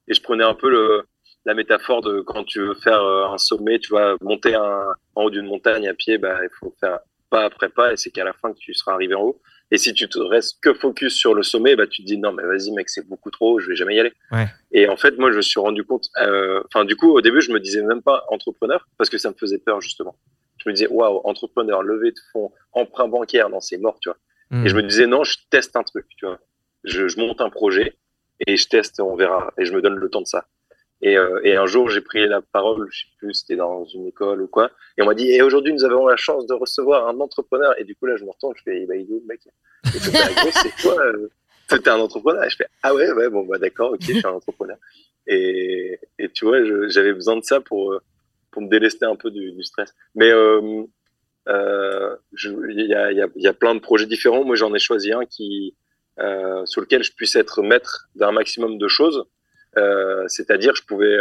Et je prenais un peu le, la métaphore de quand tu veux faire euh, un sommet, tu vas monter un, en haut d'une montagne à pied, bah, il faut faire pas après pas, et c'est qu'à la fin que tu seras arrivé en haut. Et si tu te restes que focus sur le sommet, bah, tu te dis non, mais vas-y, mec, c'est beaucoup trop, haut, je vais jamais y aller. Ouais. Et en fait, moi, je me suis rendu compte, euh, enfin, du coup, au début, je me disais même pas entrepreneur parce que ça me faisait peur, justement. Je me disais, waouh, entrepreneur, levée de fonds, emprunt bancaire, non, c'est mort, tu vois. Hmm. Et je me disais, non, je teste un truc, tu vois. Je, je monte un projet et je teste, on verra. Et je me donne le temps de ça. Et, euh, et un jour, j'ai pris la parole, je sais plus, c'était dans une école ou quoi. Et on m'a dit, et aujourd'hui, nous avons la chance de recevoir un entrepreneur. Et du coup, là, je me retourne, je fais, bah, il est où, le mec? Bah, c'est toi, euh, t'es un entrepreneur. Et je fais, ah ouais, ouais, bon, bah, d'accord, ok, je suis un entrepreneur. Et, et tu vois, j'avais besoin de ça pour, euh, pour me délester un peu du, du stress. Mais, euh, euh, il y a, il y, a, il y a plein de projets différents. Moi, j'en ai choisi un qui, euh, sur lequel je puisse être maître d'un maximum de choses. C'est-à-dire, je pouvais,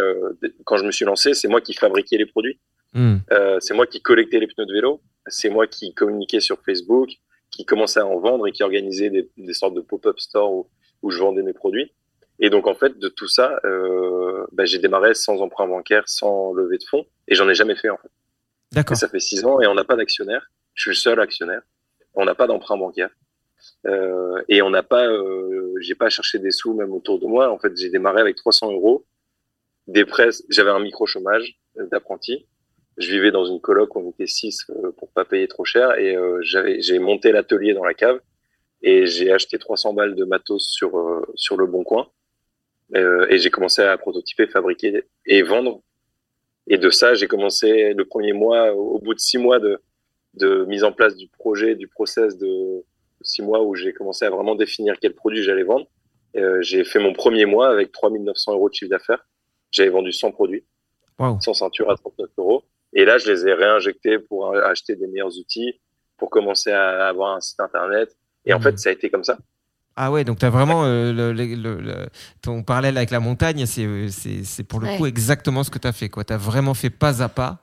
quand je me suis lancé, c'est moi qui fabriquais les produits. Hmm. C'est moi qui collectais les pneus de vélo. C'est moi qui communiquais sur Facebook, qui commençait à en vendre et qui organisait des, des sortes de pop-up stores où, où je vendais mes produits. Et donc, en fait, de tout ça, euh, bah, j'ai démarré sans emprunt bancaire, sans levée de fonds, et j'en ai jamais fait, en fait. D'accord. ça fait six ans et on n'a pas d'actionnaire. Je suis le seul actionnaire. On n'a pas d'emprunt bancaire. Euh, et on n'a pas, euh, j'ai pas cherché des sous même autour de moi. En fait, j'ai démarré avec 300 euros. des presses. J'avais un micro chômage d'apprenti. Je vivais dans une coloc où on était six euh, pour pas payer trop cher et euh, j'avais j'ai monté l'atelier dans la cave et j'ai acheté 300 balles de matos sur euh, sur le bon coin et j'ai commencé à prototyper, fabriquer et vendre. Et de ça, j'ai commencé le premier mois, au bout de six mois de, de mise en place du projet, du process de six mois où j'ai commencé à vraiment définir quel produit j'allais vendre. Euh, j'ai fait mon premier mois avec 3900 euros de chiffre d'affaires. J'avais vendu 100 produits, Wow. 100 ceintures à 39 euros. Et là, je les ai réinjectés pour acheter des meilleurs outils, pour commencer à avoir un site internet. Et en Mhm. fait, ça a été comme ça. Ah ouais, donc tu as vraiment euh, le, le- le- le- ton parallèle avec la montagne, c'est euh, c'est c'est pour le Ouais. coup exactement ce que tu as fait. Tu as vraiment fait pas à pas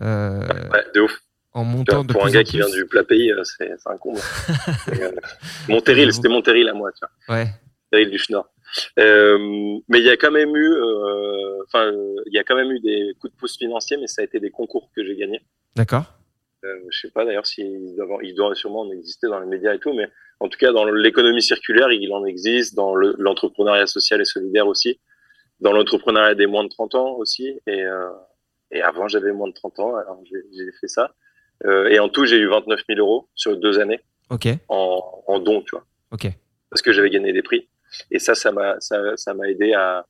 euh, Ouais, de ouf. en montant de pour un gars en qui vient du plat pays, c'est un comble. <laughs> Et, euh, Monterril, c'était Monterril à moi, tu vois. Ouais. Monterril du. Euh, mais il y a quand même eu, enfin, euh, il y a quand même eu des coups de pouce financiers, mais ça a été des concours que j'ai gagnés. D'accord. Euh, je sais pas d'ailleurs s'il doit, il doit sûrement en exister dans les médias et tout, mais en tout cas dans l'économie circulaire, il en existe, dans le- l'entrepreneuriat social et solidaire aussi, dans l'entrepreneuriat des moins de 30 ans aussi, et, euh, et avant j'avais moins de 30 ans, alors j'ai fait ça. Euh, et en tout, j'ai eu 29 000 euros sur deux années Ok. en, en dons, tu vois, Ok. parce que j'avais gagné des prix. Et ça, ça m'a, ça, ça m'a aidé à,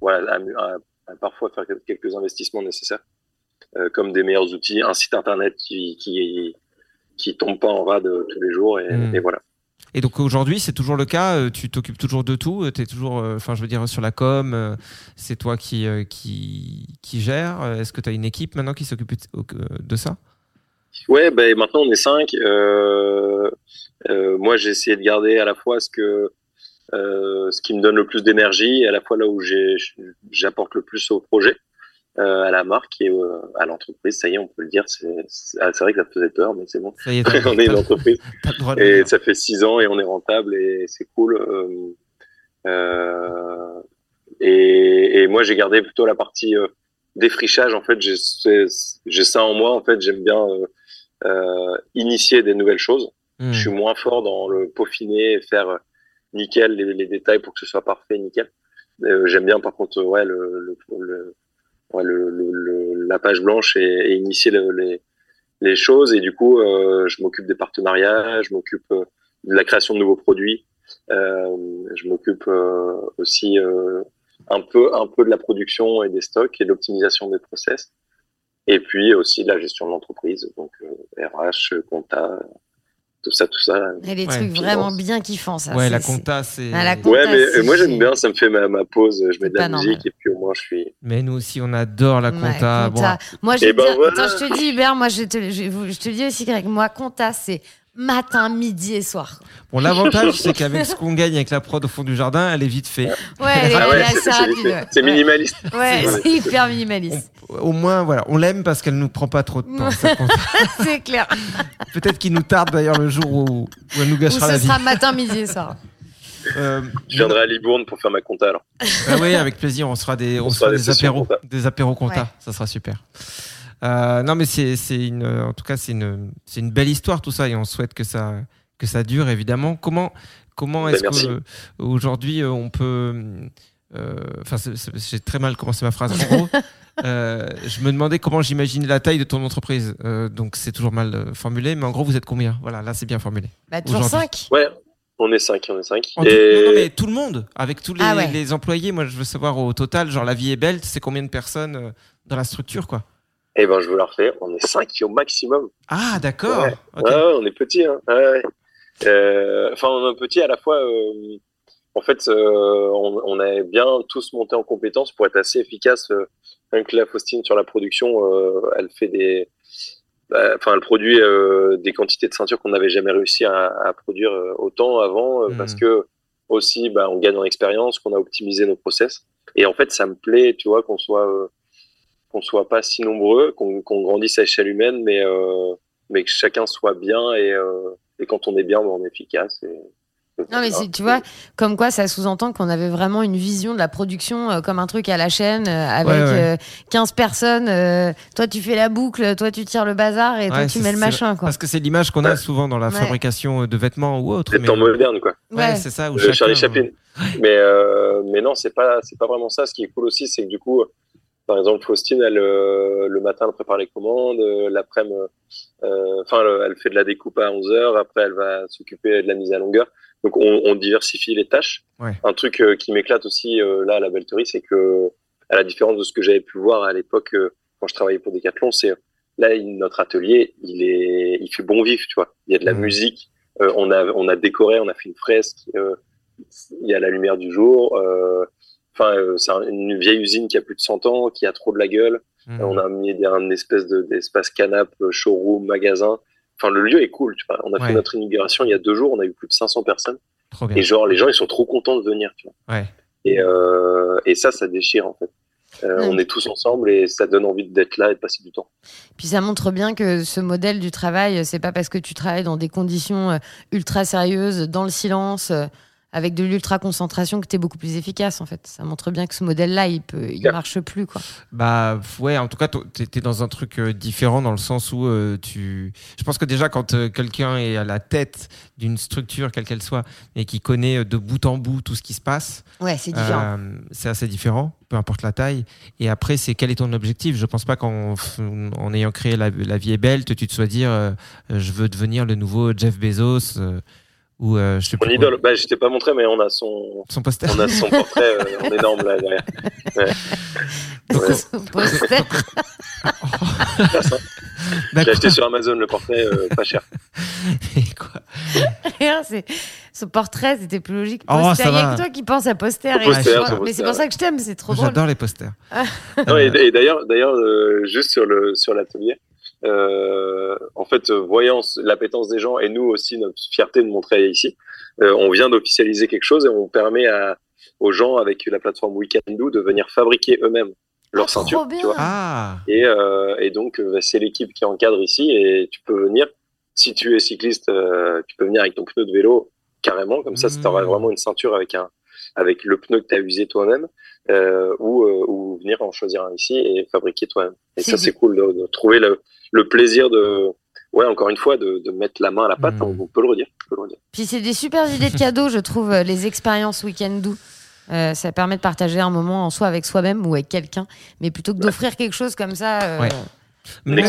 voilà, à, à- à parfois faire quelques investissements nécessaires, euh, comme des meilleurs outils, un site internet qui, qui, qui tombe pas en rade tous les jours, et, Mm. et voilà. Et donc aujourd'hui, c'est toujours le cas. euh, Tu t'occupes toujours de tout. Tu es toujours, euh, enfin, je veux dire, sur la com. euh, c'est toi qui, euh, qui, qui gère. Euh, Est-ce que tu as une équipe maintenant qui s'occupe de- ça? Ouais, ben maintenant on est cinq. Euh, euh, moi, j'ai essayé de garder à la fois ce que euh, ce qui me donne le plus d'énergie, et à la fois là où j'apporte le plus au projet, euh, à la marque et euh, à l'entreprise. Ça y est, on peut le dire. C'est ah, vrai que ça faisait peur, mais c'est bon. Ça y est, <laughs> on est une entreprise et ça fait six ans et on est rentable et c'est cool. Euh, euh, et, et moi, j'ai gardé plutôt la partie euh, défrichage. En fait, j'ai ça en moi. En fait, j'aime bien euh, initier des nouvelles choses. Hmm. Je suis moins fort dans le peaufiner et faire nickel les, les détails pour que ce soit parfait, nickel. Euh, J'aime bien par contre ouais le, le, le, le, la page blanche et, initier le- les, les choses. Et du coup euh, je m'occupe des partenariats, je m'occupe euh, de la création de nouveaux produits, euh, je m'occupe aussi un peu un peu de la production et des stocks et de l'optimisation des process. Et puis aussi de la gestion de l'entreprise donc RH, compta, tout ça tout ça. Et les Ouais. trucs vraiment bien kiffants, ça. Ouais, la compta, c'est. Ah, la compta, Ouais, mais euh, moi j'aime bien, ça me fait ma, ma pause, je mets de la musique normal. et puis au moins je suis. Mais nous aussi, on adore la Ouais, compta. Bon, Moi, je Eh ben dire- voilà. Attends, je te dis, Hubert, moi, je te, je, je te dis aussi, Greg, moi, compta, c'est matin, midi et soir. Bon, l'avantage, c'est qu'avec ce qu'on gagne avec la prod au fond du jardin, elle est vite fait. Ouais, elle est, Ah ouais, assez rapide. c'est- minimaliste. Ouais, c'est hyper minimaliste. Au moins, voilà, on l'aime parce qu'elle nous prend pas trop de temps. <laughs> c'est clair. Peut-être qu'il nous tarde d'ailleurs le jour où, où elle nous Ou gâchera ce la vie. sera matin, midi et soir. Euh, Je viendrai à Libourne pour faire ma compta alors. Ah oui, avec plaisir, on sera des, on On sera fera des des apéros, compta. des apéros compta, Ouais. ça sera super. Euh, non, mais c'est, c'est une, en tout cas, c'est une, c'est une belle histoire tout ça, et on souhaite que ça, que ça dure évidemment. Comment, comment Ben, est-ce que euh, aujourd'hui euh, on peut, euh, enfin, j'ai très mal commencé ma phrase. En gros, <laughs> euh, je me demandais comment j'imaginais la taille de ton entreprise. Euh, donc c'est toujours mal euh, formulé, mais en gros vous êtes combien? Voilà, là c'est bien formulé. Bah, toujours Aujourd'hui. 5. Ouais, on est cinq, on est cinq. En tout- Et non, non, mais tout le monde, avec tous les, Ah ouais. les employés, moi je veux savoir au total, genre la vie est belle, c'est combien de personnes euh, dans la structure quoi? Eh ben je veux la refaire. On est cinq au maximum. Ah d'accord. Ouais. On est petit. Hein. Ouais. Euh, Enfin, on est petit à la fois. euh, en fait, euh, on, on a bien tous monté en compétences pour être assez efficace. Que la Faustine sur la production, elle fait des. bah, Enfin, elle produit des quantités de ceintures qu'on n'avait jamais réussi à, à produire autant avant, Mhm. parce que aussi, bah, on gagne en expérience, qu'on a optimisé nos process. Et en fait, ça me plaît, tu vois, qu'on soit qu'on soit pas si nombreux, qu'on grandisse à échelle humaine, mais euh, mais que chacun soit bien et, euh, et quand on est bien, ben, on est efficace. Et, Non, mais tu vois, comme quoi ça sous-entend qu'on avait vraiment une vision de la production euh, comme un truc à la chaîne euh, avec Ouais, ouais. euh, 15 personnes. euh, toi, tu fais la boucle, toi, tu tires le bazar et toi, tu mets le machin, quoi. Parce que c'est l'image qu'on a souvent dans la Ouais. fabrication de vêtements ou autre. C'est mais- temps moderne, quoi. Ouais, Ouais. c'est ça. Chacun- Charlie Chaplin. Mais, euh, mais non, c'est pas, c'est pas vraiment ça. Ce qui est cool aussi, c'est que du coup, par exemple, Faustine, elle, euh, le matin, elle prépare les commandes, euh, l'après-midi, euh, enfin, elle, elle fait de la découpe à 11 heures, après, elle va s'occuper de la mise à longueur. Donc, on, on diversifie les tâches. Ouais. Un truc euh, qui m'éclate aussi, euh, là, à la Belterie, c'est que, à la différence de ce que j'avais pu voir à l'époque, euh, quand je travaillais pour Decathlon, c'est, là, il- notre atelier, il est, il fait bon vif, tu vois. Il y a de la Mhm. musique, euh, on a, on a décoré, on a fait une fresque, euh, il y a la lumière du jour. Enfin, euh, c'est un- une vieille usine qui a plus de 100 ans, qui a trop de la gueule. Mhm. On a mis des- un espèce de d'espace canap, euh, showroom, magasin. Enfin, le lieu est cool. Tu vois. On a Ouais. fait notre inauguration il y a deux jours. On a eu plus de 500 personnes. Trop bien. Et genre, les gens, ils sont trop contents de venir. Tu vois. Ouais. Et, euh, et ça, ça déchire en fait. Euh. On est tous ensemble et ça donne envie d'être là et de passer du temps. Puis ça montre bien que ce modèle du travail, c'est pas parce que tu travailles dans des conditions ultra sérieuses, dans le silence, euh, avec de l'ultra concentration, que tu es beaucoup plus efficace, en fait. Ça montre bien que ce modèle-là, il peut, il Claire. marche plus, quoi. Bah ouais, en tout cas, t'es t'es dans un truc euh, différent dans le sens où euh, tu. Je pense que déjà quand euh, quelqu'un est à la tête d'une structure, quelle qu'elle soit, et qui connaît de bout en bout tout ce qui se passe, Ouais, c'est différent. euh, c'est assez différent, peu importe la taille. Et après, c'est quel est ton objectif? Je pense pas qu'en en ayant créé la, la vie est belle, tu te sois dire, je veux devenir le nouveau Jeff Bezos euh, ou euh, je sais Mon plus idole, bah, je t'ai pas montré, mais on a son, son poster. on a son portrait euh, <laughs> en énorme là derrière. Donc, Ouais. Son poster. <laughs> J'ai acheté sur Amazon le portrait, euh, pas cher. <laughs> Et quoi Rien, c'est son portrait, c'était plus logique. Oh, Poster. Il y a que toi qui penses à poster. Et poster, je- mais c'est pour ça que je t'aime, c'est trop drôle. J'adore les posters. Non, et, d'ailleurs, d'ailleurs, euh, juste sur le sur l'atelier, euh, en fait, euh, voyant l'appétence des gens et nous aussi notre fierté de montrer ici, euh, on vient d'officialiser quelque chose et on permet à, aux gens avec la plateforme Weekendoo de venir fabriquer eux-mêmes leur Ah, ceinture. bien. Tu vois Ah et, euh, et donc, euh, c'est l'équipe qui encadre ici et tu peux venir. Si tu es cycliste, euh, tu peux venir avec ton pneu de vélo carrément, comme ça, Mmh. tu auras vraiment une ceinture avec un avec le pneu que tu as usé toi-même, euh, ou, euh, ou venir en choisir un ici et fabriquer toi-même. Et ça, c'est cool de, de trouver le, le plaisir de, ouais, encore une fois, de, de mettre la main à la pâte. Mmh. On peut le redire. on peut le redire. Puis c'est des super idées de cadeaux, je trouve, euh, les expériences week-end Euh, ça permet de partager un moment en soi avec soi-même ou avec quelqu'un, mais plutôt que d'offrir quelque chose comme ça, euh, Ouais. Mais-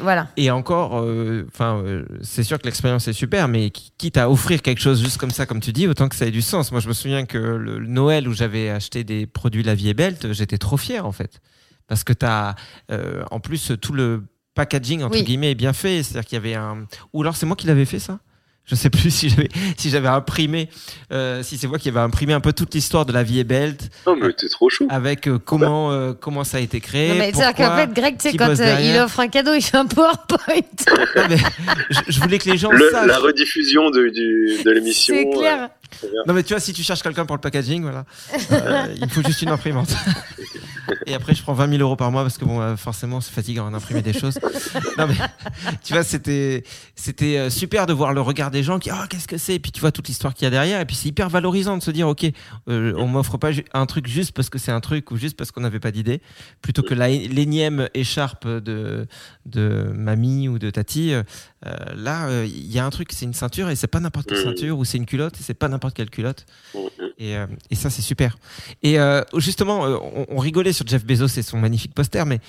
voilà. Et encore, euh, enfin, euh, c'est sûr que l'expérience est super, mais qui- quitte à offrir quelque chose juste comme ça, comme tu dis, autant que ça ait du sens. Moi, je me souviens que le, le Noël où j'avais acheté des produits La Vie est Belle, j'étais trop fier en fait, parce que tu as, en plus, tout le packaging entre Oui. guillemets est bien fait. C'est-à-dire qu'il y avait un, ou alors c'est moi qui l'avais fait ça? Je sais plus <laughs> si j'avais si j'avais imprimé, euh, si c'est moi qui avais imprimé un peu toute l'histoire de La Vie est Belle, Non, mais t'es trop chou. avec euh, comment euh, comment ça a été créé. Non, mais c'est-à-dire qu'en fait, Greg, tu sais, quand euh, il offre un cadeau, il fait un PowerPoint. <laughs> Non, mais je, je voulais que les gens Le- sachent. la rediffusion de, du, de l'émission. C'est clair. Non mais tu vois, si tu cherches quelqu'un pour le packaging, voilà, euh, il faut juste une imprimante. <laughs> Et après, je prends 20 000 euros par mois parce que bon, euh, forcément, c'est fatigant d'imprimer des choses. Non mais, tu vois, c'était euh, super de voir le regard des gens qui, oh, qu'est-ce que c'est? Et puis tu vois toute l'histoire qu'il y a derrière. Et puis c'est hyper valorisant de se dire, ok, euh, on m'offre pas un truc juste parce que c'est un truc ou juste parce qu'on n'avait pas d'idée, plutôt que l'énième écharpe de de mamie ou de tati. Euh, là, euh, il y a un truc, c'est une ceinture et c'est pas n'importe quelle Mhm. ceinture ou c'est une culotte et c'est pas n'importe quelle culotte. Et, euh, et ça, c'est super. Et justement, on, on rigolait sur Jeff Bezos et son magnifique poster, mais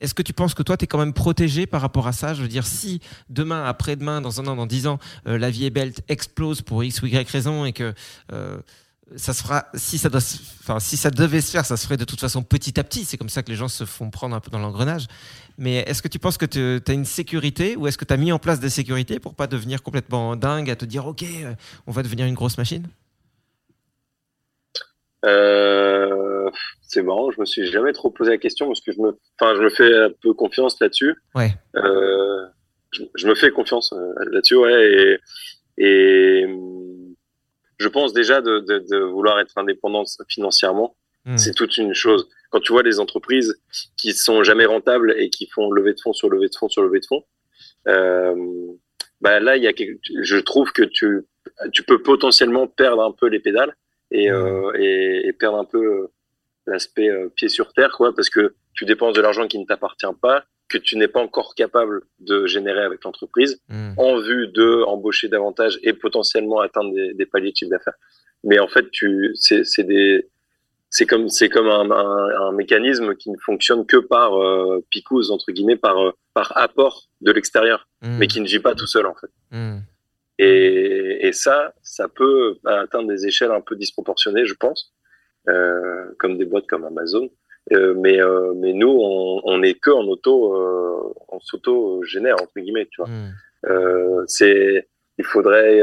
est-ce que tu penses que toi, tu es quand même protégé par rapport à ça? Je veux dire, si demain, après-demain, dans un an, dans dix ans, la vie est belle explose pour X ou Y raison et que ça se fera, si ça, doit se- enfin, si ça devait se faire, ça se ferait de toute façon petit à petit. C'est comme ça que les gens se font prendre un peu dans l'engrenage. Mais est-ce que tu penses que tu as une sécurité ou est-ce que tu as mis en place des sécurités pour pas devenir complètement dingue à te dire, OK, euh, on va devenir une grosse machine? Euh, c'est marrant, je me suis jamais trop posé la question parce que je me, enfin, je me fais un peu confiance là-dessus. Ouais. Euh, je, je me fais confiance là-dessus, ouais. Et, et je pense déjà de, de, de vouloir être indépendante financièrement, Hmm. c'est toute une chose. Quand tu vois des entreprises qui sont jamais rentables et qui font levée de fonds sur levée de fonds sur levée de fonds, euh, bah là, il y a quelque, je trouve que tu tu peux potentiellement perdre un peu les pédales et, euh, et, et perdre un peu euh, l'aspect euh, pied sur terre, quoi, parce que tu dépenses de l'argent qui ne t'appartient pas, que tu n'es pas encore capable de générer avec l'entreprise, Mm. en vue de embaucher davantage et potentiellement atteindre des, des paliers de chiffre d'affaires. Mais en fait, tu, c'est, c'est des, c'est comme, c'est comme un, un, un mécanisme qui ne fonctionne que par euh, picouse entre guillemets, par, euh, par apport de l'extérieur, Mm. mais qui ne vit pas tout seul en fait. Mm. Et, et ça, ça peut atteindre des échelles un peu disproportionnées, je pense, euh, comme des boîtes comme Amazon. Euh, mais, euh, mais nous, on, on est que en auto, euh, on s'auto-génère entre guillemets, tu vois. Mm. Euh, c'est, il faudrait,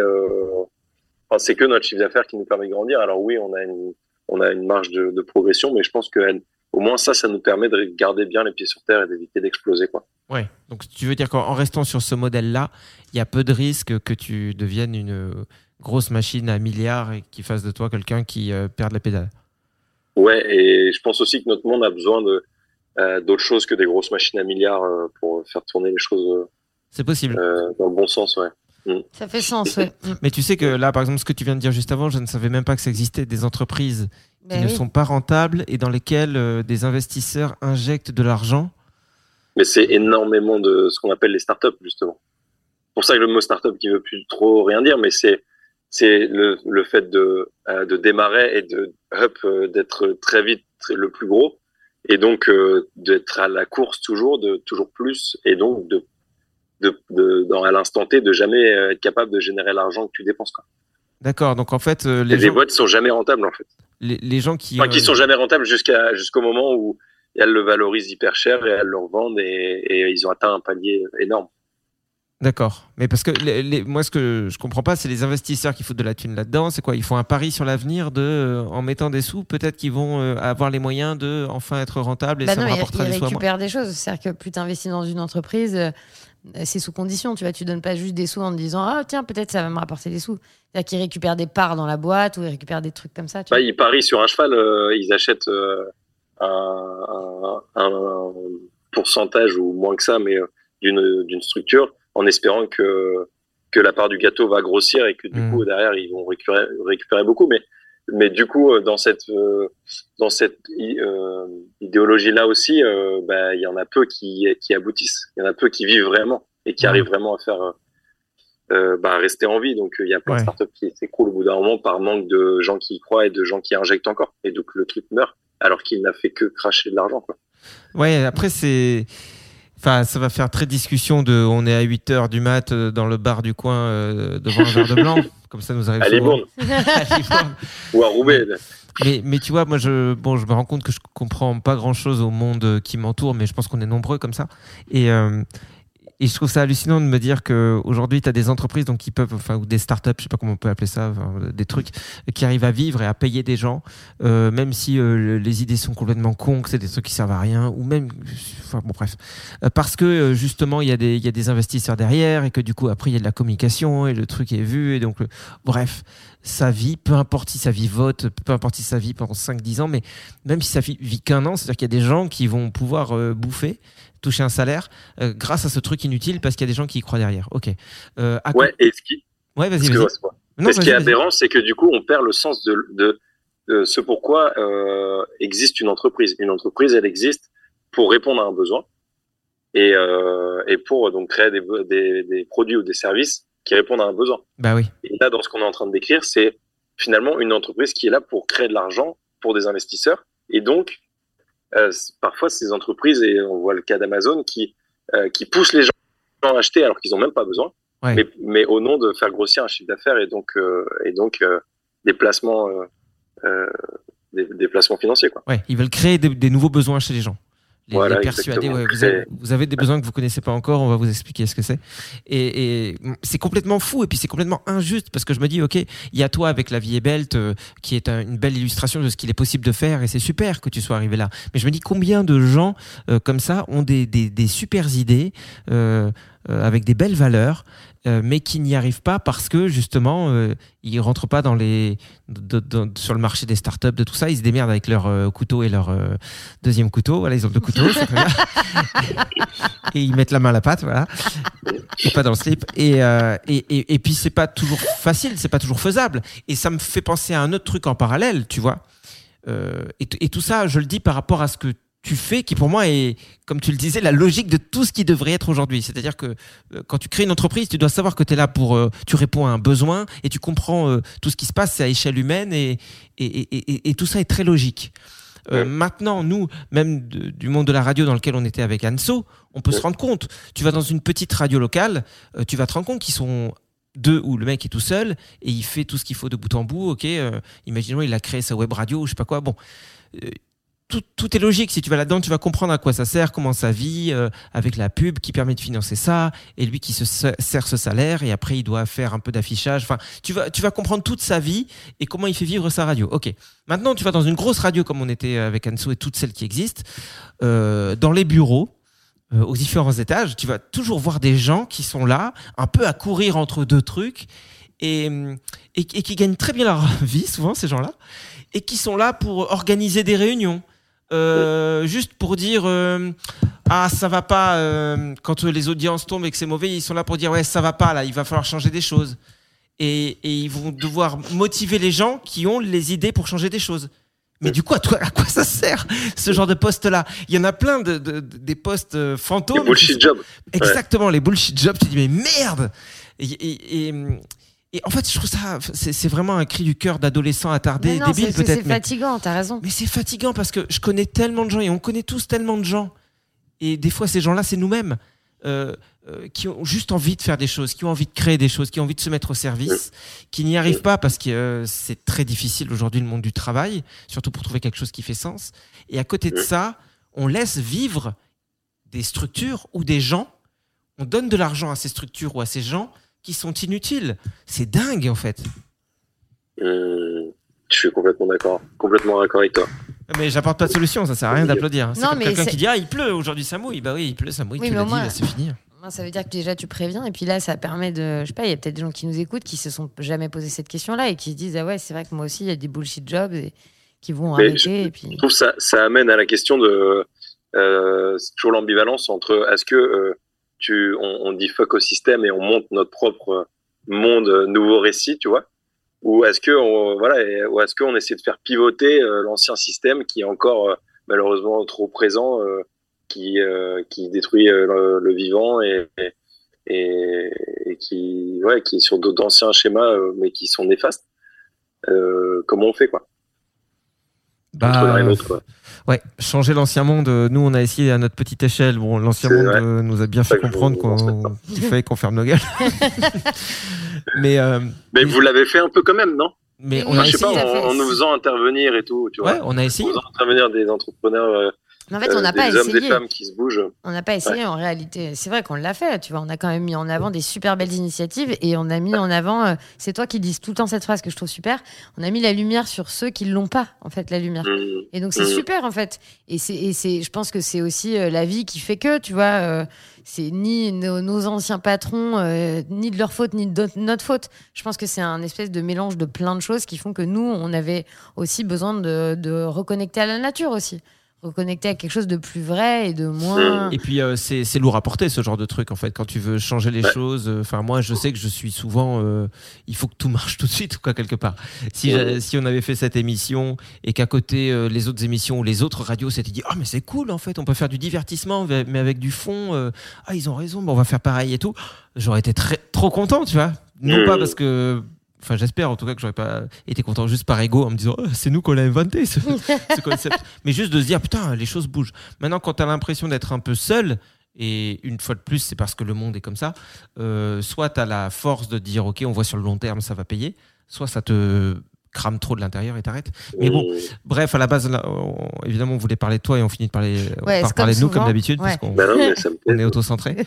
enfin, c'est que notre chiffre d'affaires qui nous permet de grandir. Alors oui, on a une, on a une marge de, de progression, mais je pense que elle- au moins ça, ça nous permet de garder bien les pieds sur terre et d'éviter d'exploser, quoi. Ouais. Donc tu veux dire qu'en en restant sur ce modèle-là, il y a peu de risques que tu deviennes une grosse machine à milliards et qu'il fasse de toi quelqu'un qui perd la pédale? Ouais, et je pense aussi que notre monde a besoin de euh, d'autres choses que des grosses machines à milliards euh, pour faire tourner les choses C'est possible. euh, dans le bon sens, ouais. Mm. Ça fait sens, ouais. <laughs> Mm. Mais tu sais que là, par exemple, ce que tu viens de dire juste avant, je ne savais même pas que ça existait des entreprises qui Ben ne oui. sont pas rentables et dans lesquelles euh, des investisseurs injectent de l'argent. Mais c'est énormément de ce qu'on appelle les startups, justement. C'est pour ça que le mot startup qui veut plus trop rien dire, mais c'est c'est le, le fait de, euh, de démarrer et de hop, euh, d'être très vite le plus gros et donc euh, d'être à la course toujours, de toujours plus et donc de, de, de dans à l'instant T de jamais être capable de générer l'argent que tu dépenses. Quoi. D'accord. Donc en fait, euh, les, les gens, boîtes sont jamais rentables en fait. les, les gens qui. Enfin, qui sont jamais rentables jusqu'à jusqu'au moment où elles le valorisent hyper cher et elles le revendent et, et ils ont atteint un palier énorme. D'accord. Mais parce que les- les- moi, ce que je comprends pas, c'est les investisseurs qui foutent de la thune là-dedans. C'est quoi? Ils font un pari sur l'avenir de, euh, en mettant des sous, peut-être qu'ils vont euh, avoir les moyens de enfin être rentables et Bah ça non, me il, rapportera il des sous à moi. récupère des choses. C'est-à-dire que plus tu investis dans une entreprise, euh, c'est sous condition. Tu vois, tu donnes pas juste des sous en te disant ah tiens peut-être ça va me rapporter des sous. C'est-à-dire qu'ils récupèrent des parts dans la boîte ou ils récupèrent des trucs comme ça. Tu Bah, vois. ils parient sur un cheval, euh, ils achètent euh, un, un- pourcentage ou moins que ça, mais euh, d'une d'une structure en espérant que que la part du gâteau va grossir et que du Mhm. coup derrière ils vont récupérer récupérer beaucoup. Mais mais du coup euh, dans cette euh, dans cette euh, idéologie là aussi, euh, bah, il y en a peu qui qui aboutissent. Il y en a peu qui vivent vraiment et qui Ouais. arrivent vraiment à faire bah, rester en vie. Donc il y a plein Ouais. de startups qui s'écroulent au bout d'un moment par manque de gens qui y croient et de gens qui injectent encore. Et donc le truc meurt alors qu'il n'a fait que cracher de l'argent. Quoi. Ouais, après, c'est. Enfin, ça va faire très discussion de. On est à 8 heures du mat euh, dans le bar du coin euh, devant un verre de blanc. <laughs> Comme ça nous arrive À souvent. À <laughs> ou à Roubaix. Mais, mais tu vois, moi, je, bon, je me rends compte que je comprends pas grand chose au monde qui m'entoure, mais je pense qu'on est nombreux comme ça. Et, euh, et je trouve ça hallucinant de me dire qu'aujourd'hui, tu as des entreprises donc, qui peuvent, enfin, ou des startups, je sais pas comment on peut appeler ça, des trucs qui arrivent à vivre et à payer des gens, euh, même si euh, les idées sont complètement cons, que c'est des trucs qui servent à rien, ou même, enfin, bon, bref. Euh, parce que euh, justement, il y, a des- y a des investisseurs derrière et que du coup, après, il y a de la communication et le truc est vu. Et donc, le- bref, sa vie, peu importe si sa vie vote, peu importe si sa vie pendant 5-10 ans, mais même si ça vit qu'un an, c'est-à-dire qu'il y a des gens qui vont pouvoir euh, bouffer, toucher un salaire euh, grâce à ce truc inutile parce qu'il y a des gens qui y croient derrière. Ok. Euh, à Ouais, et ce qui, Ouais, vas-y, Mais ce qui est aberrant, c'est que du coup, on perd le sens de, de, de ce pourquoi euh, existe une entreprise. Une entreprise, elle existe pour répondre à un besoin et, et pour donc créer des, des, des produits ou des services qui répondent à un besoin. Bah oui. Et là, dans ce qu'on est en train de décrire, c'est finalement une entreprise qui est là pour créer de l'argent pour des investisseurs. Et donc, euh, parfois, ces entreprises, et on voit le cas d'Amazon, qui, euh, qui poussent les gens à acheter alors qu'ils n'ont même pas besoin, Ouais. mais, mais au nom de faire grossir un chiffre d'affaires et donc, euh, et donc euh, des placements, euh, euh, des, des placements financiers. Quoi. Ouais, ils veulent créer des, des nouveaux besoins chez les gens. Les, Voilà, les persuader, exactement. ouais, vous, avez, Créer. vous avez des besoins que vous connaissez pas encore, on va vous expliquer ce que c'est. Et, et c'est complètement fou et puis c'est complètement injuste parce que je me dis, ok, il y a toi avec la vie est belle, euh, qui est un- une belle illustration de ce qu'il est possible de faire et c'est super que tu sois arrivé là. Mais je me dis combien de gens euh, comme ça ont des, des, des super idées euh, avec des belles valeurs, euh, mais qui n'y arrivent pas parce que justement euh, ils rentrent pas dans les sur le marché des startups de tout ça. Ils se démerdent avec leur euh, couteau et leur euh, deuxième couteau. Voilà, ils ont deux couteaux. <laughs> et ils mettent la main à la pâte, voilà. Et pas dans le slip. Et, euh, et, et, puis c'est pas toujours facile, c'est pas toujours faisable. Et ça me fait penser à un autre truc en parallèle, tu vois. Euh, et, et tout ça, je le dis par rapport à ce que tu fais, qui pour moi est, comme tu le disais, la logique de tout ce qui devrait être aujourd'hui. C'est-à-dire que euh, quand tu crées une entreprise, tu dois savoir que tu es là pour, euh, tu réponds à un besoin et tu comprends euh, tout ce qui se passe, à échelle humaine et, et, et, et- tout ça est très logique. Maintenant, nous, même de- du monde de la radio dans lequel on était avec Anso, on peut se rendre compte. Tu vas dans une petite radio locale, tu vas te rendre compte qu'ils sont deux où le mec est tout seul et il fait tout ce qu'il faut de bout en bout. Ok, imaginons il a créé sa web radio ou je sais pas quoi. Bon, tout, tout est logique. Si tu vas là-dedans, tu vas comprendre à quoi ça sert, comment ça vit, euh, avec la pub qui permet de financer ça, et lui qui se se- sert ce salaire, et après il doit faire un peu d'affichage. Enfin, tu vas, tu vas comprendre toute sa vie et comment il fait vivre sa radio. Ok. Maintenant, tu vas dans une grosse radio comme on était avec Anso et toutes celles qui existent, euh, dans les bureaux. euh, aux différents étages, tu vas toujours voir des gens qui sont là, un peu à courir entre deux trucs, et, et qui gagnent très bien leur <laughs> vie, souvent, ces gens-là, et qui sont là pour organiser des réunions, euh, juste pour dire euh, ah ça va pas euh, quand les audiences tombent et que c'est mauvais ils sont là pour dire ouais ça va pas là il va falloir changer des choses. Et, et ils vont devoir motiver les gens qui ont les idées pour changer des choses. Mais du coup à, toi, à quoi ça sert ce genre de poste là il y en a plein de, de- de- des postes fantômes Les bullshit jobs. exactement les bullshit jobs tu dis mais merde! Et, et- et- et en fait je trouve ça c'est vraiment un cri du cœur d'adolescent attardé non, débile peut-être c'est mais- fatigant, t'as raison. mais c'est fatigant parce que je connais tellement de gens et on connaît tous tellement de gens. Et des fois, ces gens-là, c'est nous-mêmes euh, euh, qui ont juste envie de faire des choses, qui ont envie de créer des choses, qui ont envie de se mettre au service, qui n'y arrivent pas parce que euh, c'est très difficile aujourd'hui le monde du travail, surtout pour trouver quelque chose qui fait sens. Et à côté de ça, on laisse vivre des structures ou des gens, on donne de l'argent à ces structures ou à ces gens qui sont inutiles. C'est dingue en fait. Hum, je suis complètement d'accord. Complètement d'accord avec toi. Mais j'apporte pas de solution, ça sert à rien d'applaudir. C'est Non, comme mais quelqu'un qui dit Ah, il pleut aujourd'hui, ça mouille. Bah oui, il pleut, ça mouille. Oui, tu mais l'as au dit, moins- bah, c'est fini. Ça veut dire que déjà tu préviens et puis là ça permet de je sais pas il y a peut-être des gens qui nous écoutent qui se sont jamais posé cette question là et qui se disent ah ouais c'est vrai que moi aussi il y a des bullshit jobs et qui vont Mais arrêter je, et puis je trouve que ça, ça amène à la question de euh, c'est toujours l'ambivalence entre est-ce que euh, tu on, on dit fuck au système et on monte notre propre monde euh, nouveau récit, tu vois, ou est-ce que on, voilà, ou est-ce qu'on essaie de faire pivoter euh, l'ancien système qui est encore euh, malheureusement trop présent, euh, qui euh, qui détruit euh, le, le vivant et, et et, qui ouais qui est sur d'autres anciens schémas mais qui sont néfastes. Comment on fait quoi Entre l'un et l'autre, quoi. Bah, ouais, changer l'ancien monde. euh, Nous, on a essayé à notre petite échelle. Bon, l'ancien monde vrai. euh, nous a bien fait comprendre qu'il fallait qu'on ferme nos gueules. <laughs> mais euh, Mais vous l'avez fait un peu quand même, non? Mais on Enfin, a je sais essayé. pas, en, en nous faisant intervenir et tout, tu vois. Ouais, on a essayé. En faisant intervenir des entrepreneurs, euh, En fait, on n'a des pas hommes, des essayé. femmes qui se bougent. On n'a pas essayé en réalité. C'est vrai qu'on l'a fait, tu vois. On a quand même mis en avant des super belles initiatives et on a mis en avant. euh, c'est toi qui dis tout le temps cette phrase que je trouve super. On a mis la lumière sur ceux qui l'ont pas, en fait, la lumière. Mmh. Et donc c'est Mmh. super en fait. Et c'est, et c'est, je pense que c'est aussi euh, la vie qui fait que, tu vois, euh, c'est ni nos, nos anciens patrons, euh, ni de leur faute, ni de notre- notre faute. Je pense que c'est un espèce de mélange de plein de choses qui font que nous, on avait aussi besoin de, de reconnecter à la nature aussi. Reconnecter à quelque chose de plus vrai et de moins. Et puis euh, c'est c'est lourd à porter ce genre de truc en fait quand tu veux changer les choses. euh, Enfin moi je sais que je suis souvent euh, il faut que tout marche <laughs> tout de suite quoi quelque part. Si on avait fait cette émission et qu'à côté euh, les autres émissions ou les autres radios s'étaient dit ah mais c'est cool en fait on peut faire du divertissement mais avec du fond euh, ah ils ont raison bon, on va faire pareil et tout j'aurais été très trop content tu vois non pas parce que Enfin, j'espère en tout cas que j'aurais pas été content juste par ego en me disant Oh, c'est nous qu'on l'a inventé ce, <laughs> ce concept. Mais juste de se dire putain, les choses bougent. Maintenant, quand tu as l'impression d'être un peu seul, et une fois de plus, c'est parce que le monde est comme ça, euh, soit tu as la force de dire ok, on voit sur le long terme, ça va payer, soit ça te crame trop de l'intérieur et t'arrêtes. Mais bon, bref, à la base, là, on- évidemment, on voulait parler de toi et on finit de parler, Ouais, par parler de nous comme d'habitude, Ouais. parce qu'on Bah on est auto-centré.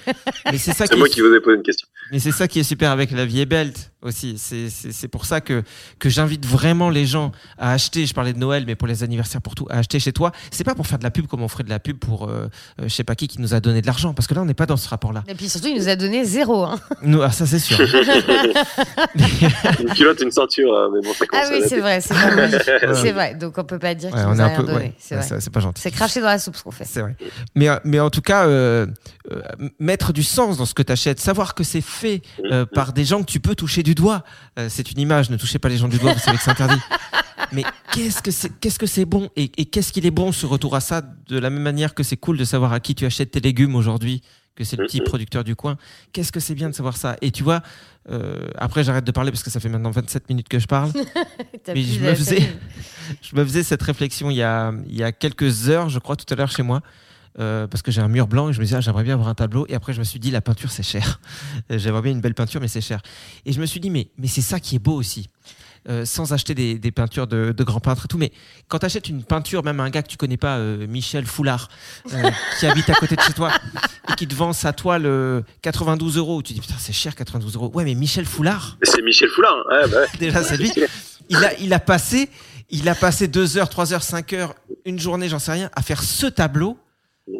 Mais c'est ça qui moi est- qui vous ai posé une question. mais c'est ça qui est super avec La vie est belle. Aussi. C'est- pour ça que, que j'invite vraiment les gens à acheter. Je parlais de Noël, mais pour les anniversaires, pour tout, à acheter chez toi. C'est pas pour faire de la pub comme on ferait de la pub pour euh, euh, je sais pas qui qui nous a donné de l'argent, parce que là, on n'est pas dans ce rapport-là. Et puis surtout, il nous a donné zéro. hein. <laughs> Nous, ah, ça, c'est sûr. <laughs> une culotte, une ceinture, euh, mais bon, ça Ah oui, c'est vrai, c'est. <laughs> Ouais. C'est vrai. Donc on peut pas dire Ouais, qu'il on nous est a un rien peu. donné. ouais, C'est vrai. pas gentil. C'est cracher dans la soupe ce qu'on fait. C'est vrai. Mais, euh, mais en tout cas, euh, euh, mettre du sens dans ce que tu achètes, savoir que c'est fait euh, par des gens que tu peux toucher du doigt. Euh, c'est une image, ne touchez pas les gens du doigt, vous savez que c'est interdit. <laughs> Mais qu'est-ce que c'est qu'est-ce que c'est bon et, et qu'est-ce qu'il est bon ce retour à ça de la même manière que c'est cool de savoir à qui tu achètes tes légumes aujourd'hui que c'est le petit producteur du coin. Qu'est-ce que c'est bien de savoir ça Et tu vois, euh, après j'arrête de parler parce que ça fait maintenant 27 minutes que je parle. <laughs> Mais je me, faisais, salive. <laughs> je me faisais cette réflexion il y a, il y a quelques heures, je crois, tout à l'heure chez moi. Euh, parce que j'ai un mur blanc et je me disais ah, j'aimerais bien avoir un tableau et après je me suis dit la peinture c'est cher <laughs> j'aimerais bien une belle peinture mais c'est cher et je me suis dit mais, mais c'est ça qui est beau aussi Euh, sans acheter des, des peintures de, de grands peintres et tout mais quand tu achètes une peinture même un gars que tu connais pas euh, Michel Foulard euh, qui habite à côté de chez toi et qui te vend sa toile euh, 92 euros tu dis putain c'est cher 92 euros ouais mais Michel Foulard C'est Michel Foulard. hein. Ouais, bah ouais. Déjà, c'est lui. Il a, il a passé, il a passé 2 heures, 3 heures, 5 heures, une journée, j'en sais rien, à faire ce tableau.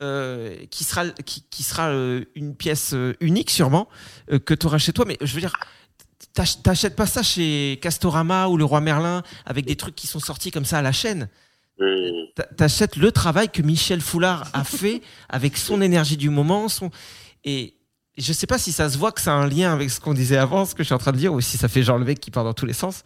Euh, qui sera, qui, qui sera euh, une pièce euh, unique sûrement euh, que tu auras chez toi. Mais je veux dire t'ach- t'achètes pas ça chez Castorama ou le Roi Merlin avec des trucs qui sont sortis comme ça à la chaîne. T'a- t'achètes le travail que Michel Foulard a fait avec son énergie du moment son et je sais pas si ça se voit que ça a un lien avec ce qu'on disait avant ce que je suis en train de dire ou si ça fait genre le mec qui part dans tous les sens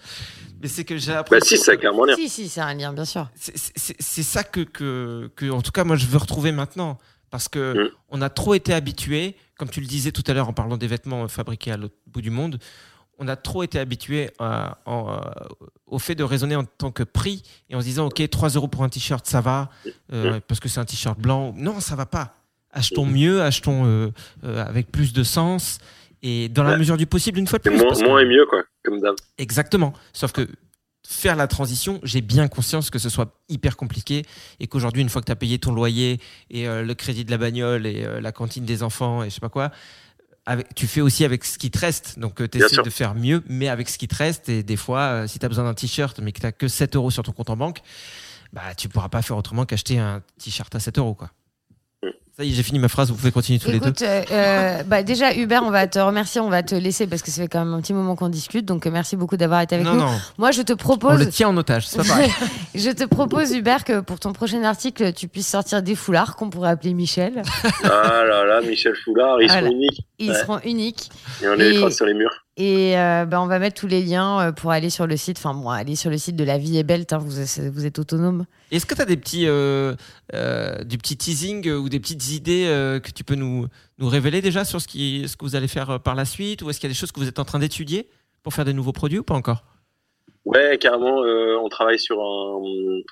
mais c'est que j'ai Bah l'impression si, ça a clairement l'air. Si, si, c'est un lien, bien sûr. c'est- ça que, que, que, en tout cas, moi, je veux retrouver maintenant. Parce que Mm. on a trop été habitués, comme tu le disais tout à l'heure en parlant des vêtements euh, fabriqués à l'autre bout du monde, on a trop été habitués à- en, euh, au fait de raisonner en tant que prix et en se disant, OK, 3 euros pour un t-shirt, ça va, euh, parce que c'est un t-shirt blanc. Non, ça va pas. Achetons mieux, achetons euh, euh, avec plus de sens et dans la Ouais. mesure du possible, une fois de plus. moins, que- moins et mieux, quoi, comme d'hab. Exactement. Sauf que faire la transition, j'ai bien conscience que ce soit hyper compliqué et qu'aujourd'hui, une fois que tu as payé ton loyer et euh, le crédit de la bagnole et euh, la cantine des enfants et je sais pas quoi, avec, tu fais aussi avec ce qui te reste. Donc, tu Bien essaies de faire mieux, mais avec ce qui te reste. Et des fois, euh, si tu as besoin d'un t-shirt, mais que tu que 7 euros sur ton compte en banque, bah, tu pourras pas faire autrement qu'acheter un t-shirt à 7 euros. Quoi. Ça y est, j'ai fini ma phrase, vous pouvez continuer tous les deux. Écoute, euh, euh, bah, déjà, Hubert, on va te remercier, on va te laisser parce que ça fait quand même un petit moment qu'on discute. Donc, euh, merci beaucoup d'avoir été avec Non, nous. non. Moi, je te On propose. le tient en otage, c'est pas pareil. <laughs> je te propose, Hubert, que pour ton prochain article, tu puisses sortir des foulards qu'on pourrait appeler Michel. Ah là là, Michel Foulard, ils <laughs> Voilà. sont uniques. Ils Ouais. seront uniques. Et on les Et- sur les murs. Et euh, bah, on va mettre tous les liens euh, pour aller sur le site. Enfin, bon, aller sur le site de La Vie est Belle. hein, vous, vous êtes autonome. Est-ce que tu as des petits, euh, euh, du petit teasing euh, ou des petites idées euh, que tu peux nous, nous révéler déjà sur ce, qui, ce que vous allez faire par la suite? Ou est-ce qu'il y a des choses que vous êtes en train d'étudier pour faire des nouveaux produits ou pas encore? Ouais, carrément, euh, on travaille sur un,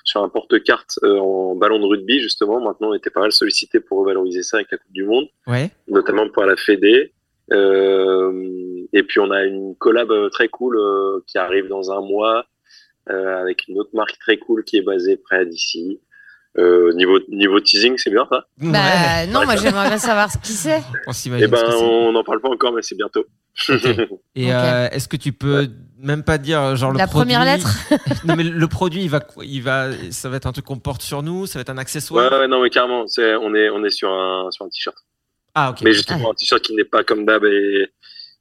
sur un porte-carte euh, en ballon de rugby, justement. Maintenant, on était pas mal sollicité pour revaloriser ça avec la Coupe du Monde, Ouais. notamment pour la Fédé. Euh, et puis, on a une collab euh, très cool euh, qui arrive dans un mois euh, avec une autre marque très cool qui est basée près d'ici. Euh, niveau, niveau teasing, c'est bien ça? Bah, non, moi, j'aimerais bien savoir ce qui c'est. <laughs> On Eh ben, ce on n'en parle pas encore, mais c'est bientôt. Et <laughs> euh, est-ce que tu peux même pas dire genre le La produit première lettre <laughs> Non mais le produit il va il va ça va être un truc qu'on porte sur nous, ça va être un accessoire? ouais, non, mais carrément, c'est, on est, on est sur un, sur un t-shirt. Ah OK. Mais justement, un t-shirt qui n'est pas comme d'hab et,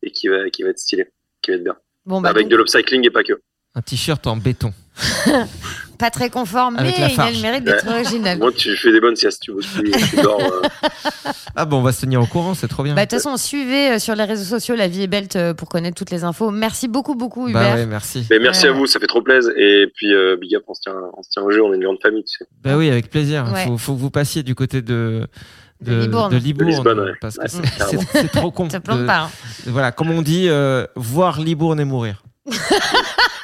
et qui va, qui va être stylé, qui va être bien. Bon, bah, Avec donc, de l'upcycling et pas que. Un t-shirt en béton. <laughs> pas très conforme, mais il a le mérite d'être Ouais. original. Moi, tu fais des bonnes siestes, tu bosses plus, tu dors. euh, <laughs> Ah bon, on va se tenir au courant, c'est trop bien. Bah, de toute façon, suivez euh, sur les réseaux sociaux La Vie est Belle euh, pour connaître toutes les infos. Merci beaucoup, beaucoup, Hubert. Bah ouais, merci. Mais merci Ouais. à vous, ça fait trop plaisir. Et puis, euh, Big Up, on se, tient, on se tient au jeu, on est une grande famille, tu sais. Bah oui, avec plaisir. Ouais. Faut, faut que vous passiez du côté de De Libourne. de Libourne, De Lisbonne, ouais. parce que Ouais, c'est- trop con. Ça plante de- pas. hein. Voilà, comme on dit, euh, voir Libourne et mourir. <laughs>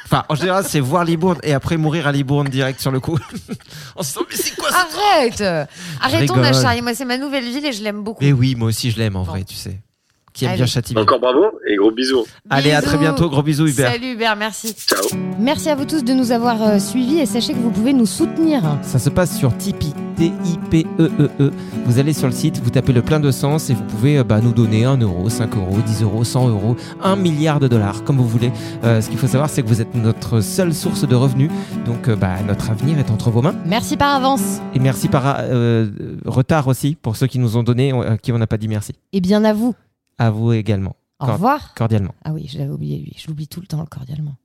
enfin, en général, c'est voir Libourne et après mourir à Libourne direct sur le coup. <laughs> on se dit, mais c'est quoi ça Arrête Arrêtons charrier. Moi, c'est ma nouvelle ville et je l'aime beaucoup. Mais oui, moi aussi je l'aime en vrai, tu sais. Qui aime Allez. bien Châtillon. Encore bravo et gros bisous. Allez, à très bientôt. Gros bisous, Hubert. Salut Hubert, merci. Ciao. Merci à vous tous de nous avoir euh, suivis et sachez que vous pouvez nous soutenir. Ça se passe sur Tipeee, T-I-P-E-E-E. E Vous allez sur le site, vous tapez le plein de sens et vous pouvez euh, bah, nous donner 1 euro, 5 euros, 10 euros, 100 euros, 1 milliard de dollars, comme vous voulez. Euh, ce qu'il faut savoir, c'est que vous êtes notre seule source de revenus. Donc, euh, bah, notre avenir est entre vos mains. Merci par avance. Et merci par euh, retard aussi pour ceux qui nous ont donné, euh, à qui on n'a pas dit merci. Et bien à vous. À vous également. Au revoir. Cordialement. Ah oui, je l'avais oublié lui. Je l'oublie tout le temps cordialement.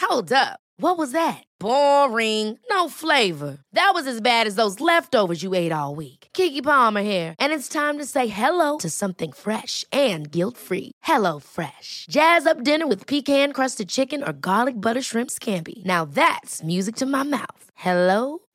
Hold up. What was that? Boring. No flavor. That was as bad as those leftovers you ate all week. Kiki Palmer here, and it's time to say hello to something fresh and guilt-free. Hello Fresh. Jazz up dinner with pecan-crusted chicken or garlic butter shrimp scampi. Now that's music to my mouth. Hello